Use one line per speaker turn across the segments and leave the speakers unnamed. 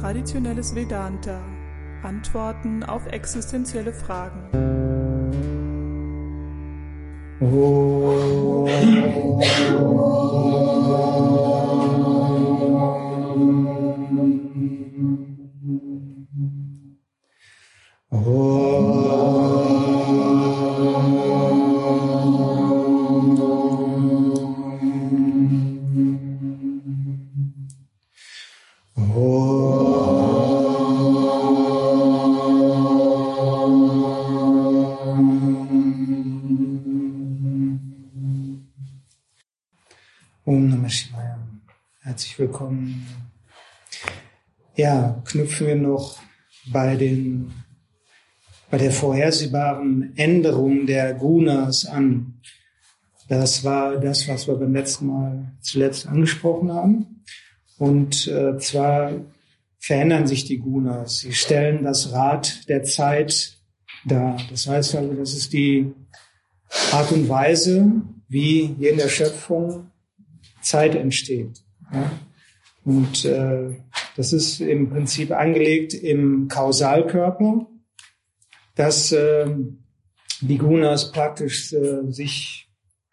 Traditionelles Vedanta. Antworten auf existenzielle Fragen.
Om Wir noch bei den, bei der vorhersehbaren Änderung der Gunas an. Das war das, was wir beim letzten Mal zuletzt angesprochen haben. Und äh, zwar verändern sich die Gunas. Sie stellen das Rad der Zeit dar. Das heißt also, das ist die Art und Weise, wie hier in der Schöpfung Zeit entsteht. Ja? Und äh, das ist im Prinzip angelegt im Kausalkörper, dass äh, die Gunas praktisch äh, sich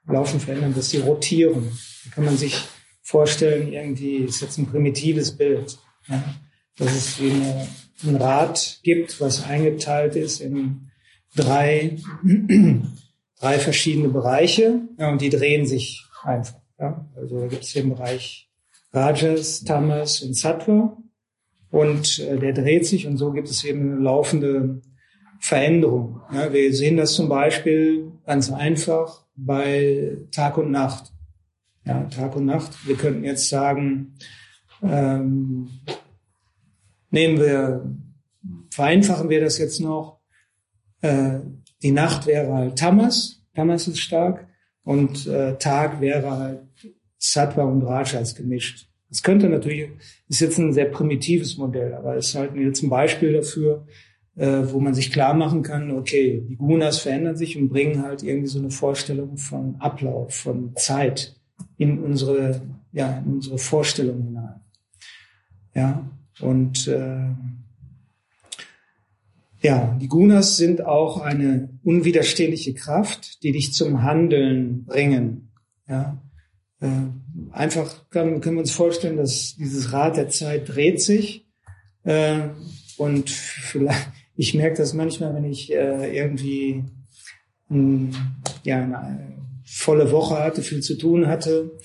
laufen verändern, dass sie rotieren. Da kann man sich vorstellen, irgendwie ist jetzt ein primitives Bild, ja? dass es wie eine, ein Rad gibt, was eingeteilt ist in drei, drei verschiedene Bereiche ja, und die drehen sich einfach. Ja, also da gibt es den Bereich Rajas, Tamas und Sattva und äh, der dreht sich und so gibt es eben eine laufende Veränderung. Ja, wir sehen das zum Beispiel ganz einfach bei Tag und Nacht. Ja, Tag und Nacht. Wir könnten jetzt sagen, ähm, nehmen wir, vereinfachen wir das jetzt noch. Äh, die Nacht wäre halt Tamas. Tamas ist stark und äh, Tag wäre halt Sattva und Rajas gemischt. Das könnte natürlich, ist jetzt ein sehr primitives Modell, aber es ist halt jetzt ein Beispiel dafür, äh, wo man sich klar machen kann, okay, die Gunas verändern sich und bringen halt irgendwie so eine Vorstellung von Ablauf, von Zeit in unsere, ja, in unsere Vorstellung hinein. Ja, und äh, ja, die Gunas sind auch eine unwiderstehliche Kraft, die dich zum Handeln bringen. Ja, äh, einfach kann, können wir uns vorstellen, dass dieses Rad der Zeit dreht sich äh, und vielleicht ich merke das manchmal, wenn ich äh, irgendwie mh, ja eine volle Woche hatte, viel zu tun hatte,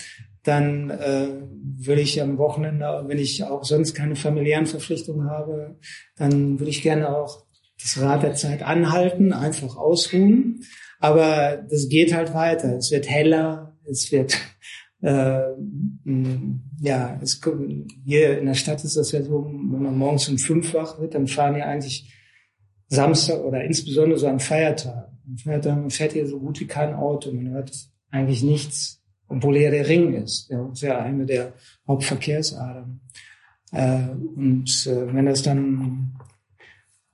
dann äh, will ich am Wochenende, wenn ich auch sonst keine familiären Verpflichtungen habe, dann würde ich gerne auch das Rad der Zeit anhalten, einfach ausruhen. Aber das geht halt weiter. Es wird heller, es wird äh, ja, es, hier in der Stadt ist das ja so, wenn man morgens um fünf wach wird, dann fahren ja eigentlich Samstag oder insbesondere so an Feiertagen. An Feiertagen fährt hier so gut wie kein Auto. Man hört eigentlich nichts, obwohl er der Ring ist. Ja, ist ja eine der Hauptverkehrsadern. Äh, und äh, wenn das dann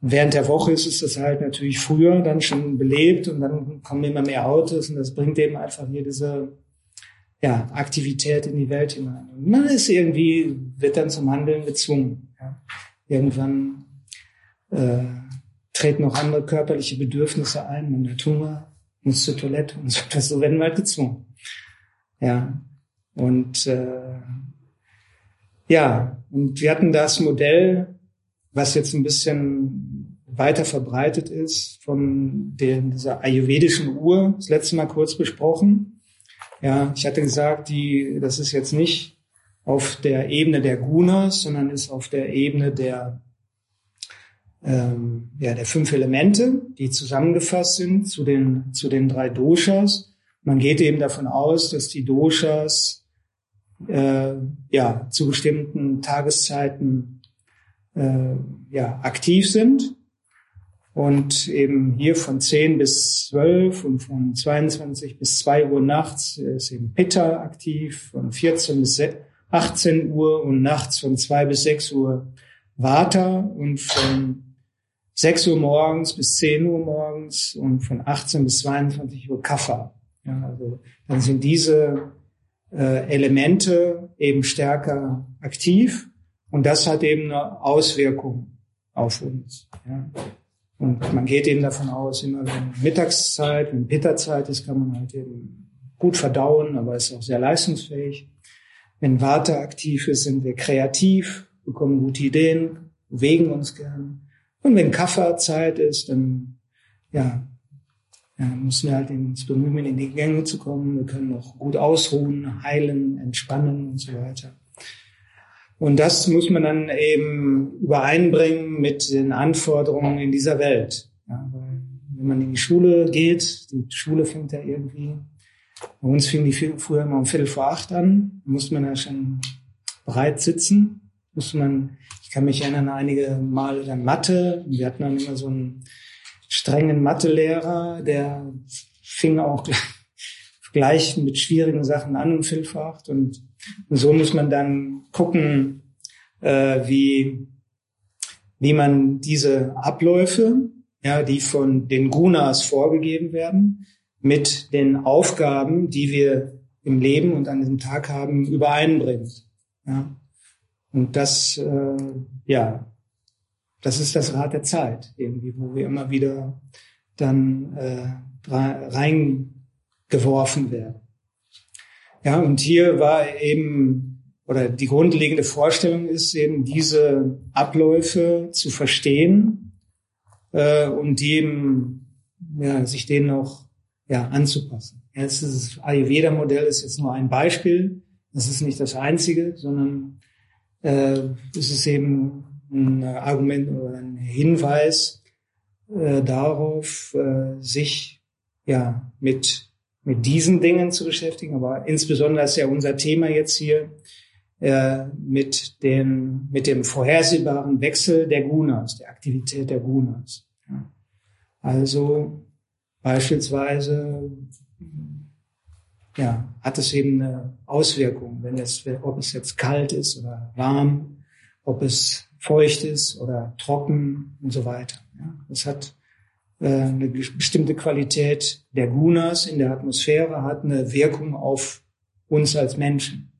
während der Woche ist, ist das halt natürlich früher dann schon belebt und dann kommen immer mehr Autos und das bringt eben einfach hier diese ja, Aktivität in die Welt hinein. Und man ist irgendwie, wird dann zum Handeln gezwungen. Ja. Irgendwann äh, treten noch andere körperliche Bedürfnisse ein, man hat Hunger, muss zur Toilette und so, das, so werden wir halt gezwungen. Ja, und äh, ja, und wir hatten das Modell, was jetzt ein bisschen weiter verbreitet ist, von der, dieser ayurvedischen Uhr, das letzte Mal kurz besprochen. Ja, ich hatte gesagt, die, das ist jetzt nicht auf der Ebene der Gunas, sondern ist auf der Ebene der ähm, ja, der fünf Elemente, die zusammengefasst sind zu den, zu den drei Doshas. Man geht eben davon aus, dass die Doshas äh, ja, zu bestimmten Tageszeiten äh, ja, aktiv sind. Und eben hier von 10 bis 12 und von 22 bis 2 Uhr nachts ist eben Pitta aktiv, von 14 bis 18 Uhr und nachts von 2 bis 6 Uhr Vata und von 6 Uhr morgens bis 10 Uhr morgens und von 18 bis 22 Uhr Kaffa. Ja, also dann sind diese äh, Elemente eben stärker aktiv Und das hat eben eine Auswirkung auf uns. Ja. Und man geht eben davon aus, immer wenn Mittagszeit, wenn Pitterzeit ist, kann man halt eben gut verdauen, aber ist auch sehr leistungsfähig. Wenn Warte aktiv ist, sind wir kreativ, bekommen gute Ideen, bewegen uns gern. Und wenn Kafferzeit ist, dann ja, ja, müssen wir halt uns bemühen, in die Gänge zu kommen. Wir können auch gut ausruhen, heilen, entspannen und so weiter. Und das muss man dann eben übereinbringen mit den Anforderungen in dieser Welt. Ja, wenn man in die Schule geht, die Schule fängt ja irgendwie, bei uns fing die früher immer um Viertel vor acht an, musste man ja schon bereit sitzen, musste man, ich kann mich erinnern, einige Mal dann Mathe, wir hatten dann immer so einen strengen Mathelehrer, der fing auch gleich mit schwierigen Sachen an um Viertel vor acht und und so muss man dann gucken, äh, wie, wie man diese Abläufe, ja, die von den Gunas vorgegeben werden, mit den Aufgaben, die wir im Leben und an diesem Tag haben, übereinbringt. Ja. Und das, äh, ja, das ist das Rad der Zeit, irgendwie, wo wir immer wieder dann äh, reingeworfen werden. Ja, und hier war eben, oder die grundlegende Vorstellung ist eben, diese Abläufe zu verstehen äh, und dem, ja, sich denen auch ja, anzupassen. Ja, das Ayurveda-Modell ist jetzt nur ein Beispiel. Das ist nicht das einzige, sondern äh, es ist eben ein Argument oder ein Hinweis äh, darauf, äh, sich ja mit mit diesen Dingen zu beschäftigen, aber insbesondere ist ja unser Thema jetzt hier äh, mit, den, mit dem vorhersehbaren Wechsel der Gunas, der Aktivität der Gunas. Ja. Also beispielsweise ja, hat es eben eine Auswirkung, wenn es, ob es jetzt kalt ist oder warm, ob es feucht ist oder trocken und so weiter. Ja. Das hat eine bestimmte Qualität der Gunas in der Atmosphäre hat eine Wirkung auf uns als Menschen.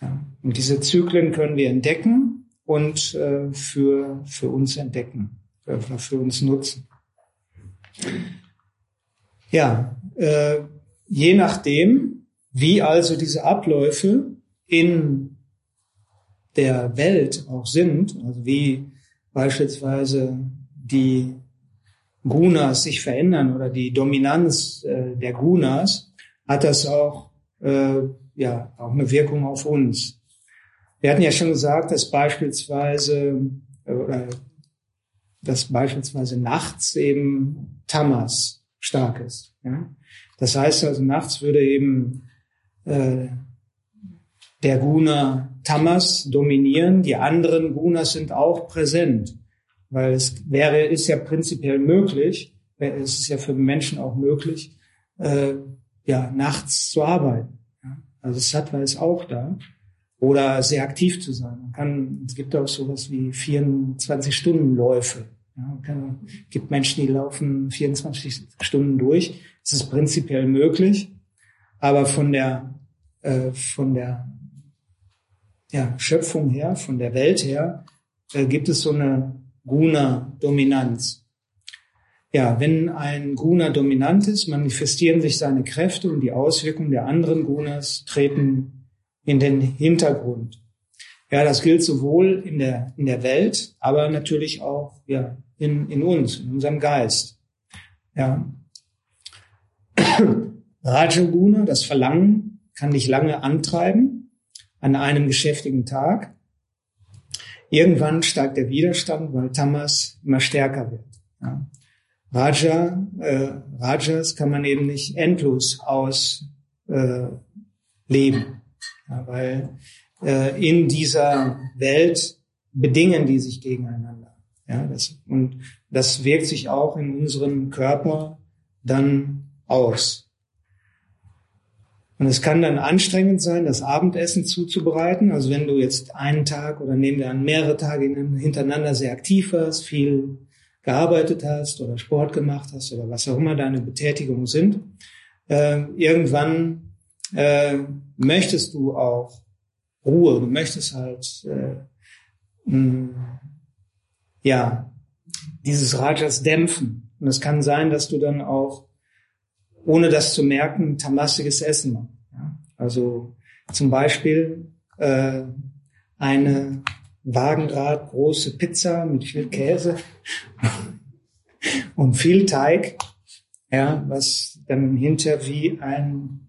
Ja, und diese Zyklen können wir entdecken und äh, für, für uns entdecken, für, für uns nutzen. Ja, äh, je nachdem, wie also diese Abläufe in der Welt auch sind, also wie beispielsweise die Gunas sich verändern oder die Dominanz äh, der Gunas, hat das auch, äh, ja, auch eine Wirkung auf uns. Wir hatten ja schon gesagt, dass beispielsweise, äh, dass beispielsweise nachts eben Tamas stark ist. Ja? Das heißt also, nachts würde eben äh, der Guna Tamas dominieren, die anderen Gunas sind auch präsent. Weil es wäre, ist ja prinzipiell möglich, es ist ja für Menschen auch möglich, äh, ja, nachts zu arbeiten. Ja? Also Sattva ist auch da. Oder sehr aktiv zu sein. Man kann, es gibt auch sowas wie 24-Stunden-Läufe. Ja, kann, gibt Menschen, die laufen 24 Stunden durch. Es ist prinzipiell möglich, aber von der äh, von der ja, Schöpfung her, von der Welt her, äh, gibt es so eine Guna-Dominanz. Ja, wenn ein Guna dominant ist, manifestieren sich seine Kräfte und die Auswirkungen der anderen Gunas treten in den Hintergrund. Ja, das gilt sowohl in der, in der Welt, aber natürlich auch, ja, in, in uns, in unserem Geist. Ja. Rajaguna, das Verlangen, kann dich lange antreiben an einem geschäftigen Tag. Irgendwann steigt der Widerstand, weil Tamas immer stärker wird. Ja. Raja, äh, Rajas kann man eben nicht endlos ausleben, äh, leben, ja, weil äh, in dieser Welt bedingen die sich gegeneinander. Ja, das, und das wirkt sich auch in unserem Körper dann aus. Und es kann dann anstrengend sein, das Abendessen zuzubereiten. Also wenn du jetzt einen Tag oder nehmen wir an mehrere Tage hintereinander sehr aktiv warst, viel gearbeitet hast oder Sport gemacht hast oder was auch immer deine Betätigungen sind, äh, irgendwann äh, möchtest du auch Ruhe, du möchtest halt äh, mh, ja dieses Rajas dämpfen. Und es kann sein, dass du dann auch, ohne das zu merken, tamastiges Essen machst. Ja? Also zum Beispiel äh, eine Wagenrad große Pizza mit viel Käse und viel Teig, ja, was dann hinter wie ein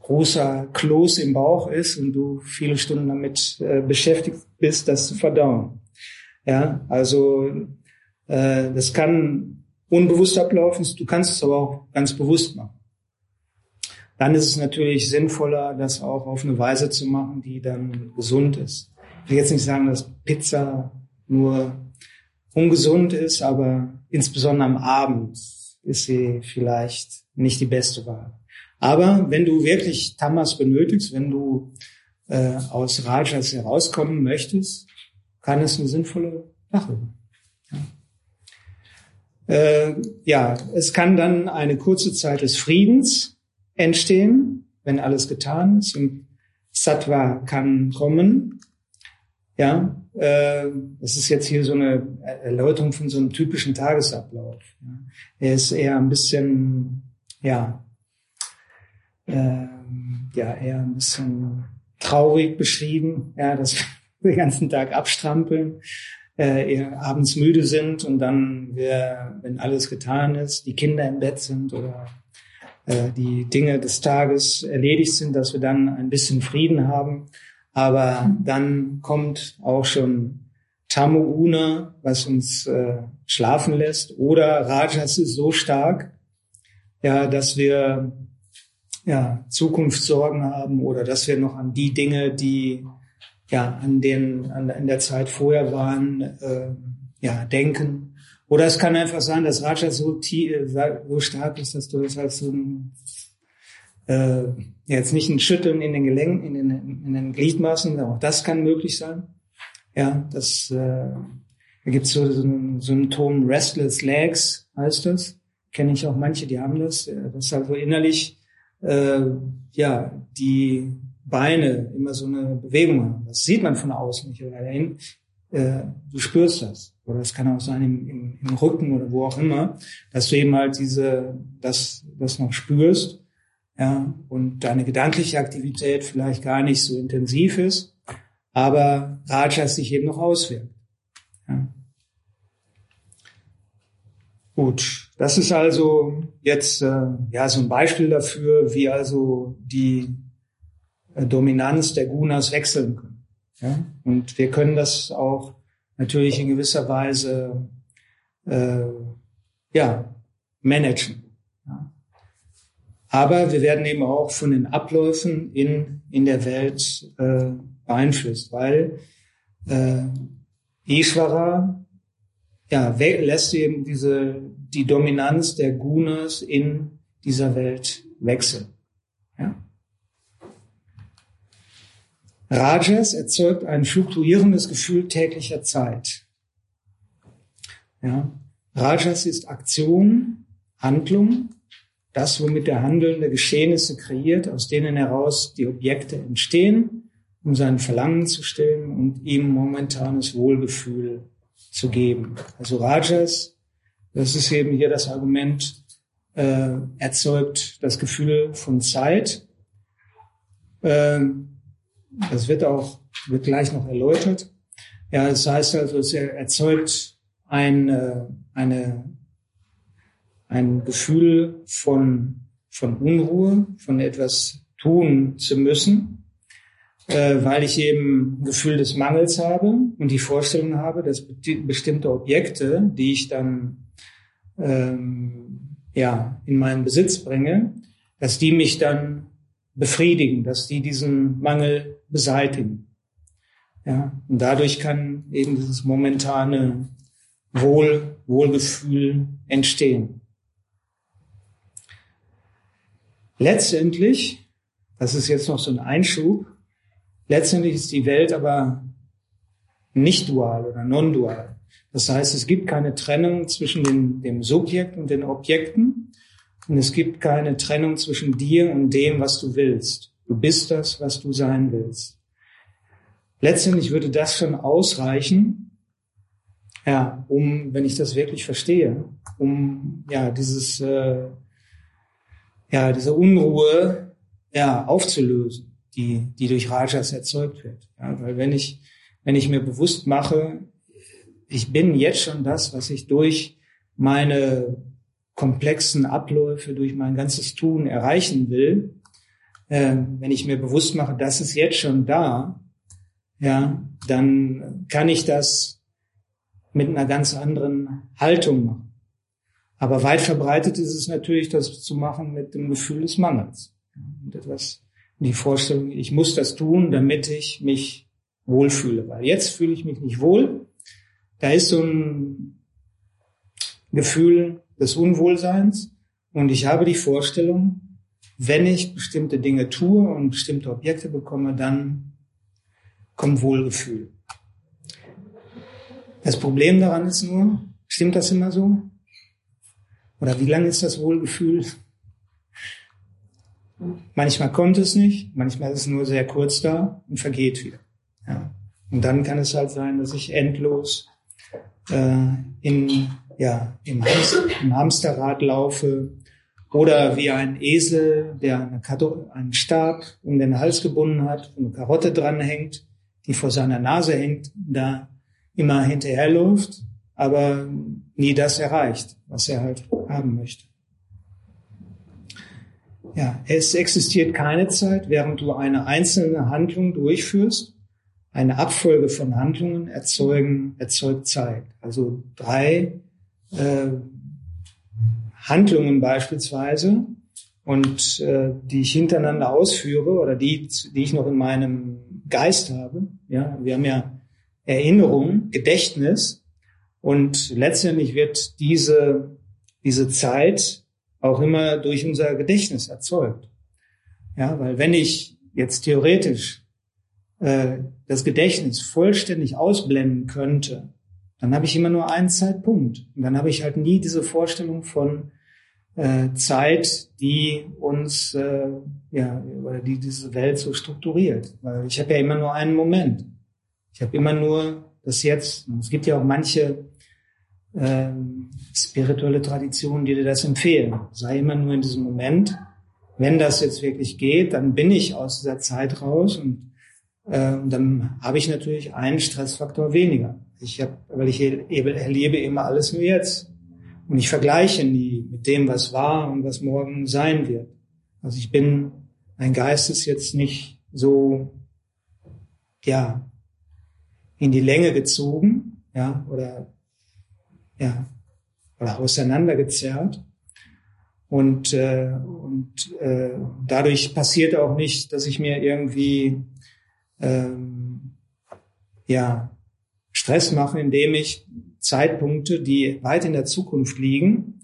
großer Kloß im Bauch ist und du viele Stunden damit äh, beschäftigt bist, das zu verdauen. Ja, also äh, das kann unbewusst ablaufen, du kannst es aber auch ganz bewusst machen. Dann ist es natürlich sinnvoller, das auch auf eine Weise zu machen, die dann gesund ist. Ich will jetzt nicht sagen, dass Pizza nur ungesund ist, aber insbesondere am Abend ist sie vielleicht nicht die beste Wahl. Aber wenn du wirklich Tamas benötigst, wenn du äh, aus Rajas herauskommen möchtest, kann es eine sinnvolle Sache sein. Äh, ja, es kann dann eine kurze Zeit des Friedens entstehen, wenn alles getan ist und Sattva kann kommen. Ja, äh, das ist jetzt hier so eine Erläuterung von so einem typischen Tagesablauf. Ja. Er ist eher ein bisschen, ja, äh, ja, eher ein bisschen traurig beschrieben, ja, dass wir den ganzen Tag abstrampeln, äh, abends müde sind und dann, wir, wenn alles getan ist, die Kinder im Bett sind oder äh, die Dinge des Tages erledigt sind, dass wir dann ein bisschen Frieden haben. Aber dann kommt auch schon Tamu was uns äh, schlafen lässt, oder Rajas ist so stark, ja, dass wir ja Zukunftssorgen haben oder dass wir noch an die Dinge, die ja an den an, in der Zeit vorher waren, äh, ja denken oder es kann einfach sein, dass Raja so, äh, so stark ist, dass du das als so ein, äh, jetzt nicht ein Schütteln in den Gelenken, in den, in den Gliedmaßen, auch das kann möglich sein. Ja, das, äh, da gibt's so, so ein Symptom Restless Legs, heißt das. Kenne ich auch manche, die haben das. Das ist also innerlich, äh, ja, die Beine immer so eine Bewegung haben. Das sieht man von außen nicht. Oder äh, du spürst das. Oder es kann auch sein im, im, im, Rücken oder wo auch immer, dass du eben halt diese, das, das noch spürst, ja, und deine gedankliche Aktivität vielleicht gar nicht so intensiv ist, aber Rajas sich eben noch auswirkt. Ja. Gut, das ist also jetzt äh, ja so ein Beispiel dafür, wie also die Dominanz der Gunas wechseln können. Ja? Und wir können das auch natürlich in gewisser Weise äh, ja, managen. Ja? Aber wir werden eben auch von den Abläufen in, in der Welt äh, beeinflusst, weil äh, Ishvara ja, lässt eben diese, die Dominanz der Gunas in dieser Welt wechseln. Rajas erzeugt ein fluktuierendes Gefühl täglicher Zeit. Ja. Rajas ist Aktion, Handlung, das, womit der Handelnde Geschehnisse kreiert, aus denen heraus die Objekte entstehen, um sein Verlangen zu stillen und ihm momentanes Wohlgefühl zu geben. Also Rajas, das ist eben hier das Argument, äh, erzeugt das Gefühl von Zeit. Äh, das wird auch, wird gleich noch erläutert. Ja, das heißt also, es erzeugt ein, äh, eine, ein Gefühl von, von Unruhe, von etwas tun zu müssen, äh, weil ich eben ein Gefühl des Mangels habe und die Vorstellung habe, dass bestimmte Objekte, die ich dann ähm, ja in meinen Besitz bringe, dass die mich dann befriedigen, dass die diesen Mangel beseitigen. Ja, und dadurch kann eben dieses momentane Wohl, Wohlgefühl entstehen. Letztendlich, das ist jetzt noch so ein Einschub, letztendlich ist die Welt aber nicht dual oder non-dual. Das heißt, es gibt keine Trennung zwischen dem, dem Subjekt und den Objekten, und es gibt keine Trennung zwischen dir und dem, was du willst. Du bist das, was du sein willst. letztendlich würde das schon ausreichen, ja, um, wenn ich das wirklich verstehe, um ja dieses äh, ja diese Unruhe ja aufzulösen, die die durch Rajas erzeugt wird. Ja, weil wenn ich wenn ich mir bewusst mache, ich bin jetzt schon das, was ich durch meine komplexen Abläufe, durch mein ganzes Tun erreichen will, äh, wenn ich mir bewusst mache, das ist jetzt schon da, ja, dann kann ich das mit einer ganz anderen Haltung machen. Aber weit verbreitet ist es natürlich, das zu machen mit dem Gefühl des Mangels. Und etwas, die Vorstellung, ich muss das tun, damit ich mich wohlfühle. Weil jetzt fühle ich mich nicht wohl. Da ist so ein Gefühl des Unwohlseins. Und ich habe die Vorstellung, wenn ich bestimmte Dinge tue und bestimmte Objekte bekomme, dann kommt Wohlgefühl. Das Problem daran ist nur, stimmt das immer so? Oder wie lange ist das Wohlgefühl? Manchmal kommt es nicht, manchmal ist es nur sehr kurz da und vergeht wieder. Ja. Und dann kann es halt sein, dass ich endlos äh, in, ja, im, Hamster, im Hamsterrad laufe oder wie ein Esel, der eine Kado, einen Stab um den Hals gebunden hat, eine Karotte dranhängt, die vor seiner Nase hängt, da immer hinterherläuft, aber nie das erreicht, was er halt haben möchte. Ja, es existiert keine Zeit, während du eine einzelne Handlung durchführst. Eine Abfolge von Handlungen erzeugen, erzeugt Zeit. Also drei äh, Handlungen beispielsweise und äh, die ich hintereinander ausführe oder die, die ich noch in meinem Geist habe. Ja, wir haben ja Erinnerung, Gedächtnis und letztendlich wird diese diese Zeit auch immer durch unser Gedächtnis erzeugt. Ja, weil wenn ich jetzt theoretisch äh, das Gedächtnis vollständig ausblenden könnte, dann habe ich immer nur einen Zeitpunkt. Und dann habe ich halt nie diese Vorstellung von äh, Zeit, die uns, äh, ja, oder die diese Welt so strukturiert. Weil ich habe ja immer nur einen Moment. Ich habe immer nur das Jetzt. Es gibt ja auch manche äh, spirituelle Traditionen, die dir das empfehlen. Sei immer nur in diesem Moment. Wenn das jetzt wirklich geht, dann bin ich aus dieser Zeit raus und äh, dann habe ich natürlich einen Stressfaktor weniger. Ich habe, weil ich erlebe immer alles nur jetzt. Und ich vergleiche nie mit dem, was war und was morgen sein wird. Also ich bin, mein Geist ist jetzt nicht so, ja, in die Länge gezogen, ja, oder, ja, oder auseinandergezerrt. Und, äh, und äh, dadurch passiert auch nicht, dass ich mir irgendwie, ähm, ja, Stress mache, indem ich Zeitpunkte, die weit in der Zukunft liegen,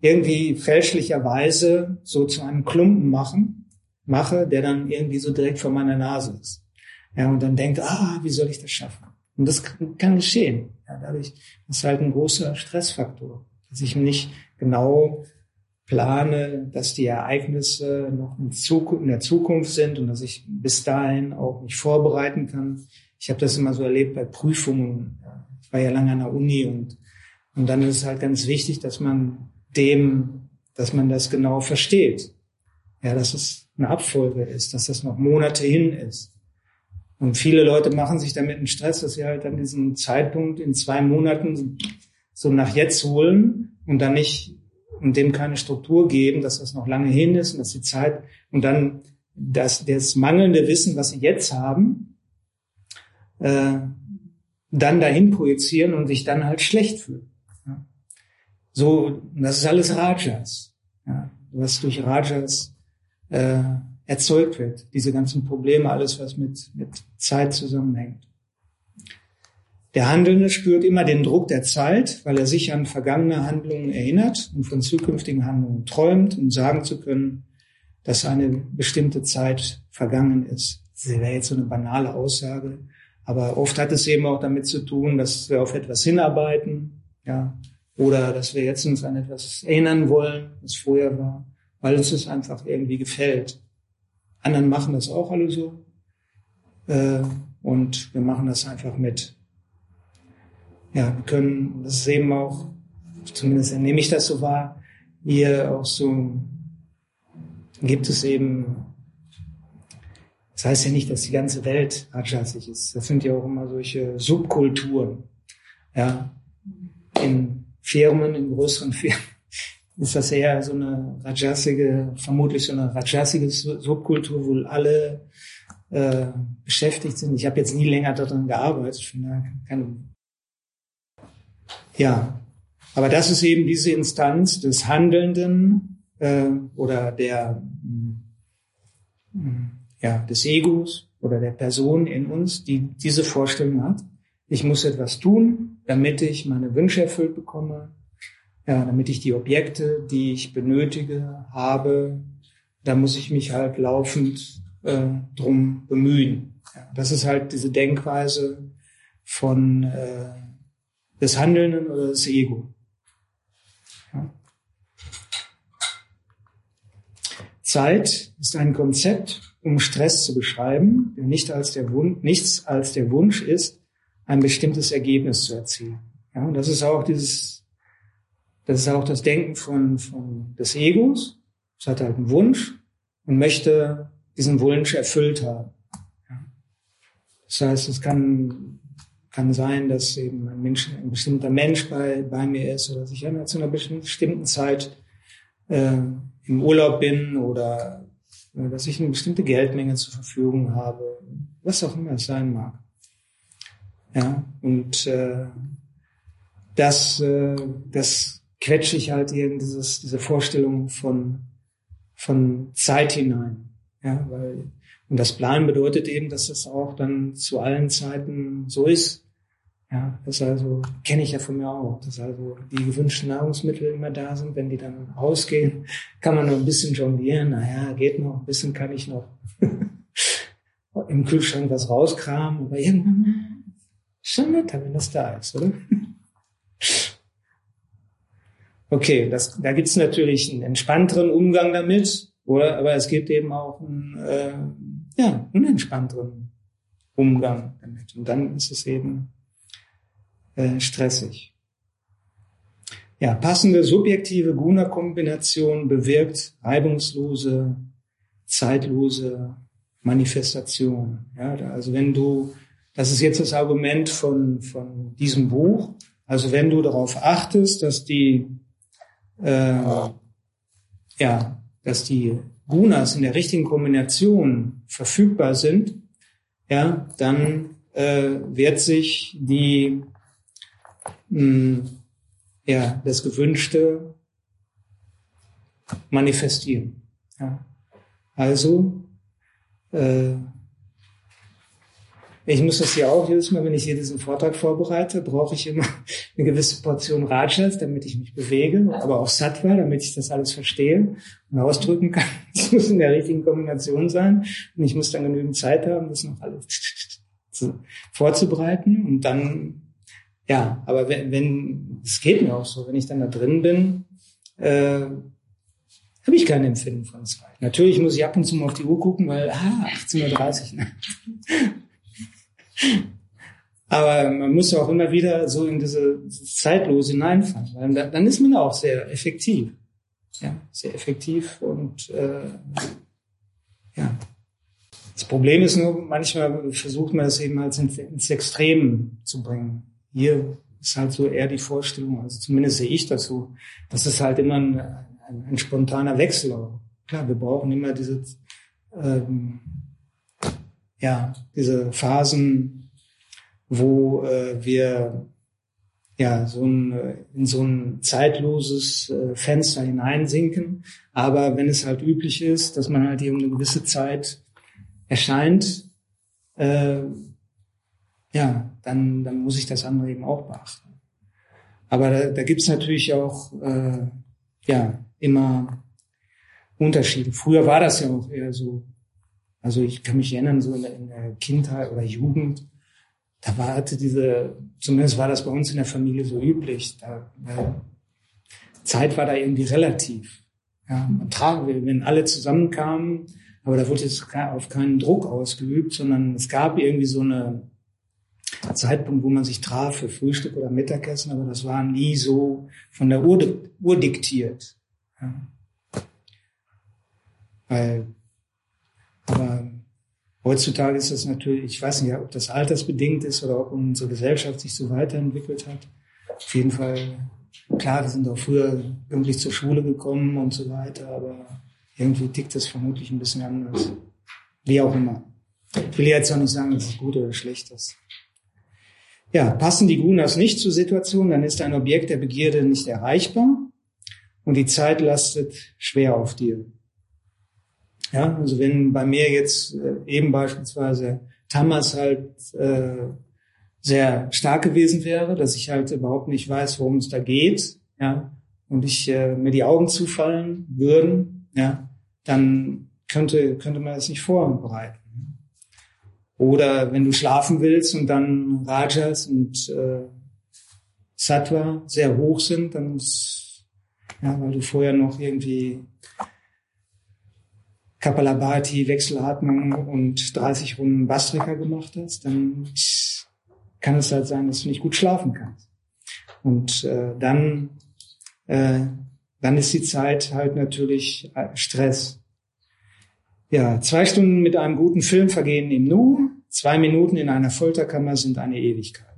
irgendwie fälschlicherweise so zu einem Klumpen machen, mache, der dann irgendwie so direkt vor meiner Nase ist. Ja, und dann denkt, ah, wie soll ich das schaffen? Und das kann geschehen. Ja, dadurch ist halt ein großer Stressfaktor, dass ich nicht genau plane, dass die Ereignisse noch in, der Zukunft sind und dass ich bis dahin auch mich vorbereiten kann. Ich habe das immer so erlebt bei Prüfungen. Ja war ja lange an der Uni und, und dann ist es halt ganz wichtig, dass man dem, dass man das genau versteht. Ja, dass es eine Abfolge ist, dass das noch Monate hin ist. Und viele Leute machen sich damit einen Stress, dass sie halt an diesem Zeitpunkt in zwei Monaten so nach jetzt holen und dann nicht und dem keine Struktur geben, dass das noch lange hin ist und dass die Zeit und dann das, das mangelnde Wissen, was sie jetzt haben, äh, dann dahin projizieren und sich dann halt schlecht fühlen. Ja. So, das ist alles Rajas, ja, was durch Rajas äh, erzeugt wird. Diese ganzen Probleme, alles, was mit, mit Zeit zusammenhängt. Der Handelnde spürt immer den Druck der Zeit, weil er sich an vergangene Handlungen erinnert und von zukünftigen Handlungen träumt, um sagen zu können, dass eine bestimmte Zeit vergangen ist. Das wäre jetzt so eine banale Aussage, aber oft hat es eben auch damit zu tun, dass wir auf etwas hinarbeiten, ja, oder dass wir jetzt uns an etwas erinnern wollen, was vorher war, weil uns das einfach irgendwie gefällt. Anderen machen das auch alle so. Äh, und wir machen das einfach mit. Ja, wir können, das ist eben auch, zumindest nehme ich das so wahr, hier auch so gibt es eben, das heißt ja nicht, dass die ganze Welt rajasig ist. Das sind ja auch immer solche Subkulturen. Ja, in Firmen, in größeren Firmen ist das eher so eine rajasige, vermutlich so eine rajasige Subkultur, wo alle äh, beschäftigt sind. Ich habe jetzt nie länger daran gearbeitet, von daher kann, ja, aber das ist eben diese Instanz des Handelnden äh, oder der mm, ja des Egos oder der Person in uns, die diese Vorstellung hat. Ich muss etwas tun, damit ich meine Wünsche erfüllt bekomme, ja, damit ich die Objekte, die ich benötige, habe. Da muss ich mich halt laufend äh, drum bemühen. Ja, das ist halt diese Denkweise von äh, des Handelnden oder des Ego. Ja. Zeit ist ein Konzept, um Stress zu beschreiben, der nicht als der Wunsch, nichts als der Wunsch ist, ein bestimmtes Ergebnis zu erzielen. Ja, und das ist auch dieses, das ist auch das Denken von, von des Egos. Es hat halt einen Wunsch und möchte diesen Wunsch erfüllt haben. Ja. Das heißt, es kann, kann sein, dass eben ein, Mensch, ein bestimmter Mensch bei, bei mir ist oder dass ich zu einer bestimmten Zeit äh, im Urlaub bin oder äh, dass ich eine bestimmte Geldmenge zur Verfügung habe, was auch immer es sein mag. Ja, und äh, das, äh, das quetsche ich halt in dieses, diese Vorstellung von, von Zeit hinein. Ja, weil, und das Plan bedeutet eben, dass es auch dann zu allen Zeiten so ist. Ja, das also, kenne ich ja von mir auch, dass also die gewünschten Nahrungsmittel immer da sind. Wenn die dann ausgehen, kann man noch ein bisschen jonglieren. Naja, geht noch, ein bisschen kann ich noch im Kühlschrank was rauskramen, aber irgendwann schon netter, wenn das da ist, oder? Okay, das, da gibt's natürlich einen entspannteren Umgang damit, oder? Aber es gibt eben auch einen äh, ja, unentspannteren Umgang damit. Und dann ist es eben äh, stressig. Ja, passende subjektive Guna-Kombination bewirkt reibungslose, zeitlose Manifestation. Ja, also wenn du, das ist jetzt das Argument von, von diesem Buch, also wenn du darauf achtest, dass die, äh, ja, dass die Gunas in der richtigen Kombination verfügbar sind, ja, dann äh, wird sich die mh, hm, ja das Gewünschte manifestieren. Ja. Also äh, ich muss das ja auch jedes Mal, wenn ich hier diesen Vortrag vorbereite, brauche ich immer eine gewisse Portion Rajas, damit ich mich bewege, aber auch Sattva, damit ich das alles verstehe und ausdrücken kann. Es muss in der richtigen Kombination sein und ich muss dann genügend Zeit haben, das noch alles vorzubereiten und dann, ja, aber wenn, wenn, es geht mir auch so, wenn ich dann da drin bin, äh, habe ich kein Empfinden von Zeit. Natürlich muss ich ab und zu mal auf die Uhr gucken, weil, ah, 18.30 Uhr. Aber man muss auch immer wieder so in diese Zeitlose hineinfallen, weil dann ist man auch sehr effektiv. Ja, sehr effektiv und äh, ja. Das Problem ist nur, manchmal versucht man es eben halt ins, ins Extrem zu bringen. Hier ist halt so eher die Vorstellung, also zumindest sehe ich das so, dass es halt immer ein, ein, ein spontaner Wechsel. Aber klar, wir brauchen immer diese ähm, ja, diese Phasen, wo äh, wir ja so ein, in so ein zeitloses äh, Fenster hineinsinken. Aber wenn es halt üblich ist, dass man halt hier um eine gewisse Zeit erscheint, äh, ja, dann, dann muss ich das andere eben auch beachten. Aber da, da gibt es natürlich auch äh, ja immer Unterschiede. Früher war das ja auch eher so, also ich kann mich erinnern, so in der, in der Kindheit oder Jugend, da war hatte diese, zumindest war das bei uns in der Familie so üblich. Da, da, Zeit war da irgendwie relativ. Ja, man traf, wenn alle zusammenkamen, aber da wurde jetzt auf keinen Druck ausgeübt, sondern es gab irgendwie so eine Zeitpunkt, wo man sich traf für Frühstück oder Mittagessen, aber das war nie so von der Uhr, Uhr diktiert. Ja. Weil, aber heutzutage ist das natürlich, ich weiß nicht, ob das altersbedingt ist oder ob unsere Gesellschaft sich so weiterentwickelt hat. Auf jeden Fall, klar, wir sind auch früher pünktlich zur Schule gekommen und so weiter, aber irgendwie tickt das vermutlich ein bisschen anders. Wie auch immer. Ich will jetzt auch nicht sagen, dass es gut oder schlecht ist. Ja, passen die Gunas nicht zur Situation, dann ist ein Objekt der Begierde nicht erreichbar und die Zeit lastet schwer auf dir. Ja, also wenn bei mir jetzt äh, eben beispielsweise Tamas halt äh, sehr stark gewesen wäre, dass ich halt überhaupt nicht weiß, worum es da geht, ja, und ich äh, mir die Augen zufallen würden, ja, dann könnte könnte man das nicht vorbereiten. Oder wenn du schlafen willst und dann Rajas und äh, Sattva sehr hoch sind, dann ist, ja, weil du vorher noch irgendwie Kapalabhati, Wechselatmung und 30 Runden Bastrika gemacht hast, dann kann es halt sein, dass du nicht gut schlafen kannst. Und äh, dann, äh, dann ist die Zeit halt natürlich äh, Stress. Ja, zwei Stunden mit einem guten Film vergehen im Nu, zwei Minuten in einer Folterkammer sind eine Ewigkeit.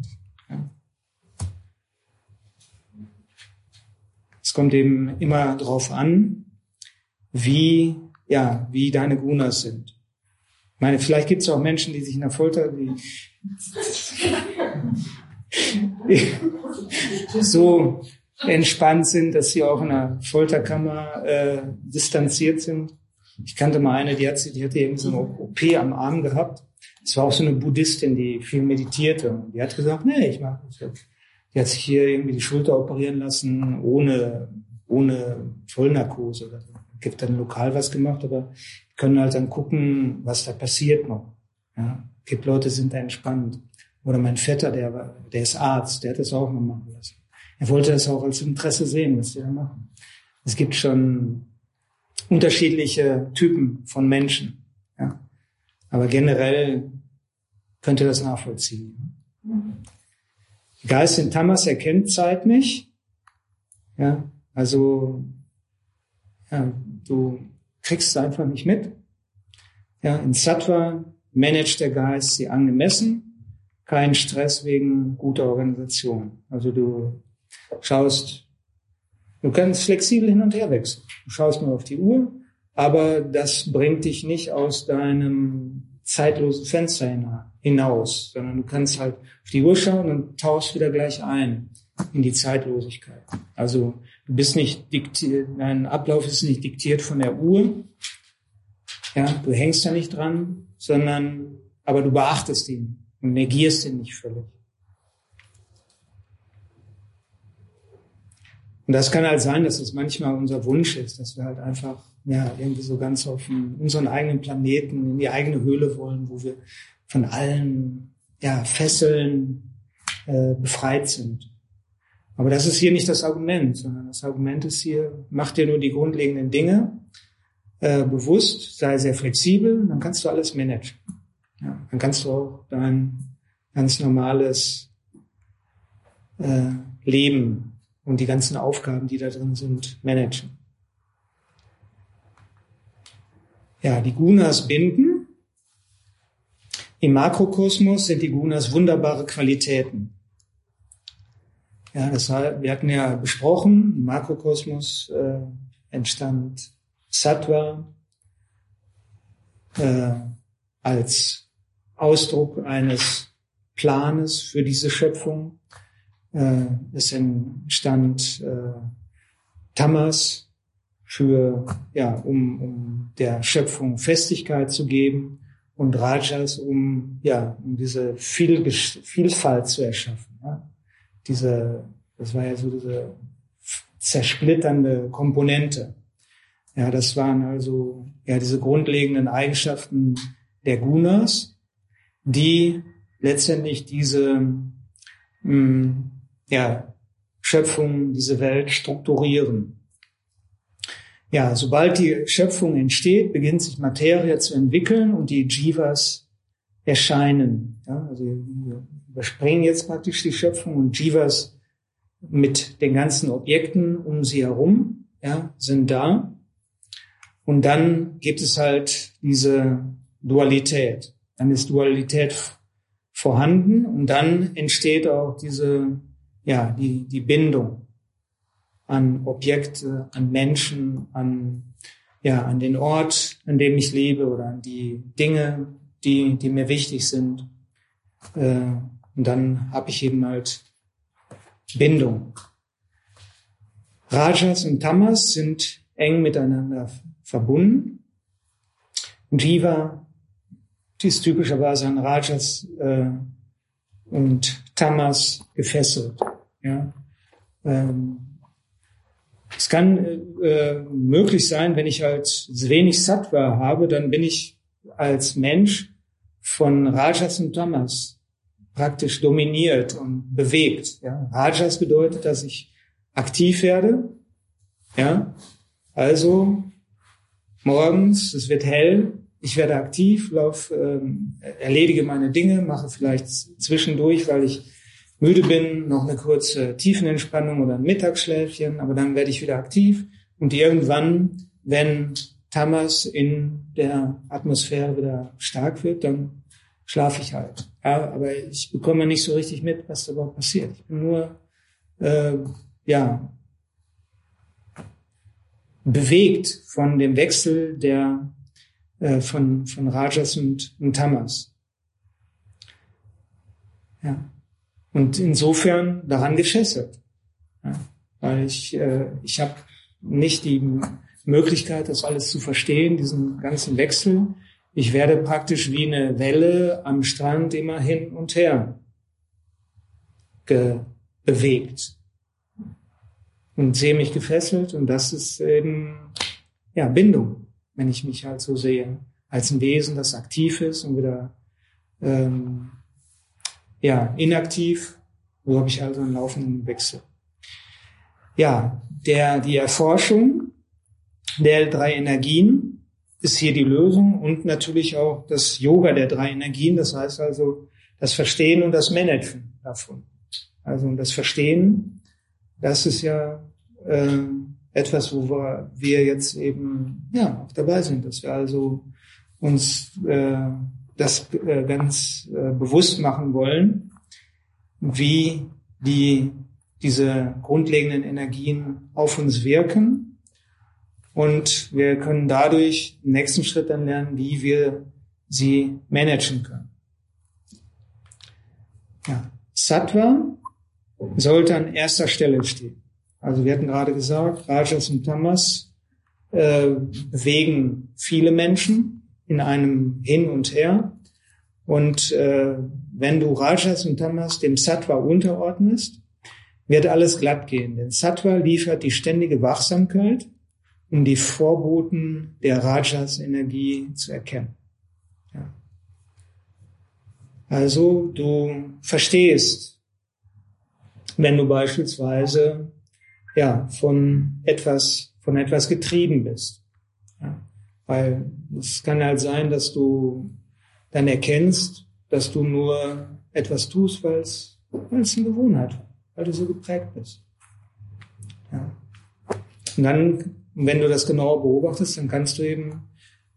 Es kommt eben immer darauf an, wie, ja, wie deine Gunas sind. Ich meine, vielleicht gibt es auch Menschen, die sich in der Folter, die, die so entspannt sind, dass sie auch in der Folterkammer äh, distanziert sind. Ich kannte mal eine, die, hat, die hatte irgendwie so eine OP am Arm gehabt. Es war auch so eine Buddhistin, die viel meditierte. Und die hat gesagt, nee, ich mache das jetzt. Die hat sich hier irgendwie die Schulter operieren lassen, ohne, ohne Vollnarkose. Oder so. Gibt dann lokal was gemacht, aber können halt dann gucken, was da passiert noch. Ja. Gibt Leute, sind da entspannt. Oder mein Vetter, der, war, der ist Arzt, der hat das auch noch machen lassen. Er wollte das auch als Interesse sehen, was die da machen. Es gibt schon unterschiedliche Typen von Menschen. Ja. Aber generell könnte das nachvollziehen. Geist in Tamas erkennt Zeit nicht. Ja, also ja, du kriegst es einfach nicht mit. Ja, in Sattva managt der Geist sie angemessen, kein Stress wegen guter Organisation. Also du schaust Du kannst flexibel hin und her wechseln. Du schaust nur auf die Uhr, aber das bringt dich nicht aus deinem zeitlosen Fenster hinaus, sondern du kannst halt auf die Uhr schauen und tauchst wieder gleich ein in die Zeitlosigkeit. Also du bist nicht diktiert, dein Ablauf ist nicht diktiert von der Uhr. Ja, du hängst da nicht dran, sondern, aber du beachtest ihn und negierst ihn nicht völlig. Und das kann halt sein, dass es manchmal unser Wunsch ist, dass wir halt einfach ja irgendwie so ganz auf unseren eigenen Planeten in die eigene Höhle wollen, wo wir von allen ja Fesseln äh, befreit sind. Aber das ist hier nicht das Argument, sondern das Argument ist hier: Mach dir nur die grundlegenden Dinge äh, bewusst, sei sehr flexibel, dann kannst du alles managen. Ja, dann kannst du auch dein ganz normales äh, Leben und die ganzen Aufgaben, die da drin sind, managen. Ja, die Gunas binden. Im Makrokosmos sind die Gunas wunderbare Qualitäten. Ja, das war, wir hatten ja besprochen, im Makrokosmos äh, entstand Sattva äh, als Ausdruck eines Planes für diese Schöpfung. Äh, es entstand äh, Tamas für, ja, um, um der Schöpfung Festigkeit zu geben und Rajas, um, ja, um diese Viel Vielfalt zu erschaffen. Ja. Diese, das war ja so diese zersplitternde Komponente. Ja, das waren also ja diese grundlegenden Eigenschaften der Gunas, die letztendlich diese mh, mm, ja, Schöpfung, diese Welt strukturieren. Ja, sobald die Schöpfung entsteht, beginnt sich Materie zu entwickeln und die Jivas erscheinen. Ja, also wir überspringen jetzt praktisch die Schöpfung und Jivas mit den ganzen Objekten um sie herum ja, sind da. Und dann gibt es halt diese Dualität. Dann ist Dualität vorhanden und dann entsteht auch diese, ja, die, die Bindung an Objekte, an Menschen, an, ja, an den Ort, an dem ich lebe oder an die Dinge, die, die mir wichtig sind. Äh, und dann habe ich eben halt Bindung. Rajas und Tamas sind eng miteinander verbunden. Und Jiva ist typischerweise an Rajas äh, und Tamas gefesselt. Ja. Ähm, es kann äh, möglich sein, wenn ich halt wenig Sattva habe, dann bin ich als Mensch von Rajas und Tamas praktisch dominiert und bewegt. Ja. Rajas bedeutet, dass ich aktiv werde. Ja. Also morgens, es wird hell, ich werde aktiv, lauf, ähm, erledige meine Dinge, mache vielleicht zwischendurch, weil ich müde bin, noch eine kurze Tiefenentspannung oder ein Mittagsschläfchen, aber dann werde ich wieder aktiv und irgendwann, wenn Tamas in der Atmosphäre wieder stark wird, dann schlafe ich halt. Ja, aber ich bekomme nicht so richtig mit, was da überhaupt passiert. Ich bin nur, äh, ja, bewegt von dem Wechsel der, äh, von, von Rajas und, und Tamas. Ja. Und insofern daran gefesselt. Ja, weil ich, äh, ich habe nicht die Möglichkeit, das alles zu verstehen, diesen ganzen Wechsel. Ich werde praktisch wie eine Welle am Strand immer hin und her bewegt und sehe mich gefesselt und das ist eben ja Bindung, wenn ich mich halt so sehe als ein Wesen, das aktiv ist und wieder ähm, ja, inaktiv, so habe ich also einen laufenden Wechsel. Ja, der, die Erforschung der drei Energien ist hier die Lösung und natürlich auch das Yoga der drei Energien, das heißt also das Verstehen und das Managen davon. Also das Verstehen, das ist ja äh, etwas, wo wir, wir jetzt eben ja auch dabei sind, dass wir also uns äh, das äh, ganz äh, bewusst machen wollen, wie die, diese grundlegenden Energien auf uns wirken. Und wir können dadurch im nächsten Schritt dann lernen, wie wir sie managen können. Ja. Sattva sollte an erster Stelle stehen. Also wir hatten gerade gesagt, Rajas und Tamas äh, bewegen viele Menschen in einem Hin und Her. Und äh, wenn du Rajas und Tamas dem Sattva unterordnest, wird alles glatt gehen. Denn Sattva liefert die ständige Wachsamkeit, um die Vorboten der Rajas-Energie zu erkennen. Ja. Also du verstehst, wenn du beispielsweise ja von etwas von etwas getrieben bist. Weil es kann halt sein, dass du dann erkennst, dass du nur etwas tust, weil es, weil es eine Gewohnheit war, weil du so geprägt bist. Ja. Und dann, wenn du das genauer beobachtest, dann kannst du eben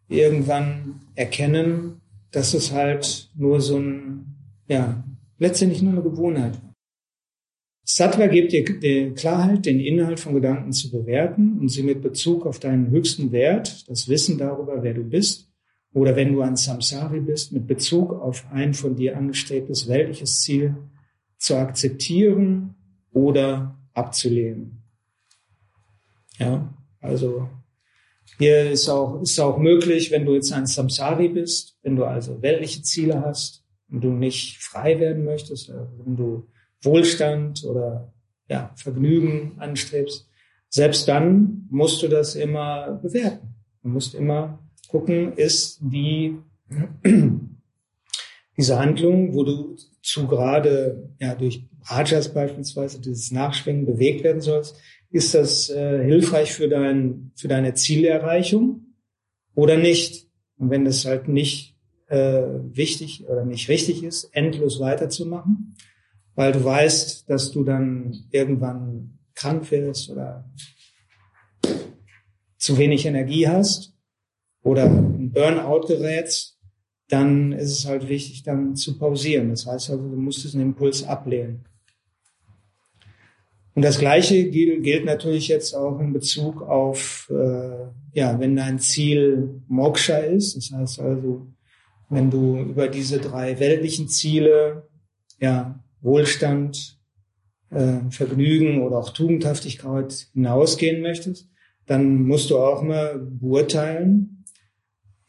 irgendwann erkennen, dass es halt nur so ein, ja, letztendlich nur eine Gewohnheit war. Sattva gibt dir die Klarheit, den Inhalt von Gedanken zu bewerten und sie mit Bezug auf deinen höchsten Wert, das Wissen darüber, wer du bist, oder wenn du ein Samsari bist, mit Bezug auf ein von dir angestrebtes weltliches Ziel zu akzeptieren oder abzulehnen. Ja, also hier ist auch, ist auch möglich, wenn du jetzt ein Samsari bist, wenn du also weltliche Ziele hast und du nicht frei werden möchtest, wenn du Wohlstand oder ja, Vergnügen anstrebst, selbst dann musst du das immer bewerten. Du musst immer gucken, ist die, diese Handlung, wo du zu gerade, ja, durch Rajas beispielsweise, dieses Nachschwingen bewegt werden sollst, ist das äh, hilfreich für, dein, für deine Zielerreichung oder nicht? Und wenn das halt nicht äh, wichtig oder nicht richtig ist, endlos weiterzumachen, weil du weißt, dass du dann irgendwann krank wirst oder zu wenig Energie hast oder ein Burnout gerätst, dann ist es halt wichtig, dann zu pausieren. Das heißt also, du musst diesen Impuls ablehnen. Und das Gleiche gilt, gilt natürlich jetzt auch in Bezug auf, äh, ja, wenn dein Ziel Moksha ist, das heißt also, wenn du über diese drei weltlichen Ziele, ja, Wohlstand, äh, Vergnügen oder auch Tugendhaftigkeit hinausgehen möchtest, dann musst du auch mal beurteilen,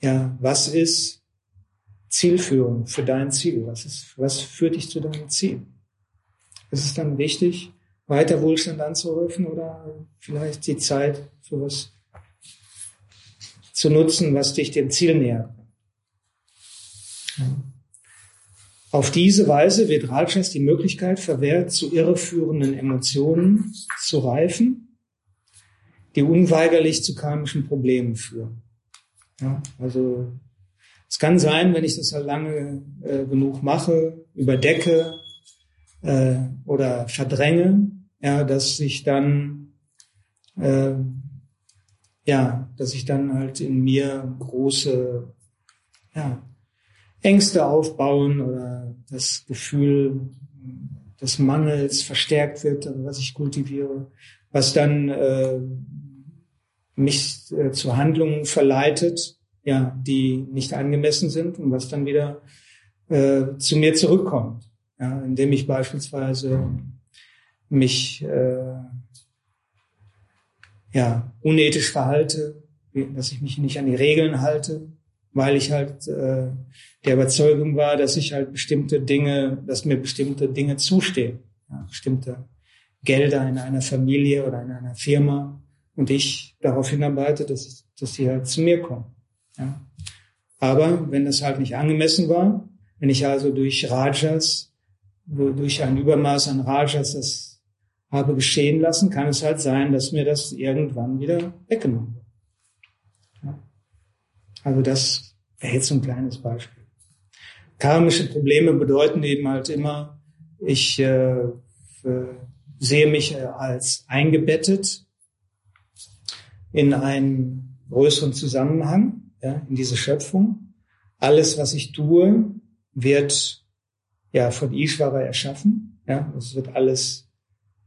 ja, was ist Zielführung für dein Ziel? Was ist, was führt dich zu deinem Ziel? Ist es dann wichtig, weiter Wohlstand anzurufen oder vielleicht die Zeit für was zu nutzen, was dich dem Ziel nähert? Auf diese Weise wird Rajas die Möglichkeit verwehrt, zu irreführenden Emotionen zu reifen, die unweigerlich zu karmischen Problemen führen. Ja, also es kann sein, wenn ich das halt lange äh, genug mache, überdecke äh, oder verdränge, ja, dass ich dann äh, ja, dass ich dann halt in mir große ja, Ängste aufbauen oder das Gefühl des Mangels verstärkt wird, also was ich kultiviere, was dann äh, mich äh, zu Handlungen verleitet, ja, die nicht angemessen sind und was dann wieder äh, zu mir zurückkommt, ja, indem ich beispielsweise mich äh, ja unethisch verhalte, dass ich mich nicht an die Regeln halte, weil ich halt äh, der Überzeugung war, dass ich halt bestimmte Dinge, dass mir bestimmte Dinge zustehen, ja, bestimmte Gelder in einer Familie oder in einer Firma und ich darauf hinarbeite, dass, dass die halt zu mir kommen. Ja. Aber wenn das halt nicht angemessen war, wenn ich also durch Rajas, durch ein Übermaß an Rajas das habe geschehen lassen, kann es halt sein, dass mir das irgendwann wieder weggenommen wird. Also das wäre jetzt ein kleines Beispiel. Karmische Probleme bedeuten eben halt immer, ich äh, äh, sehe mich äh, als eingebettet in einen größeren Zusammenhang, ja, in diese Schöpfung. Alles, was ich tue, wird ja von Ishvara erschaffen. Ja, es wird alles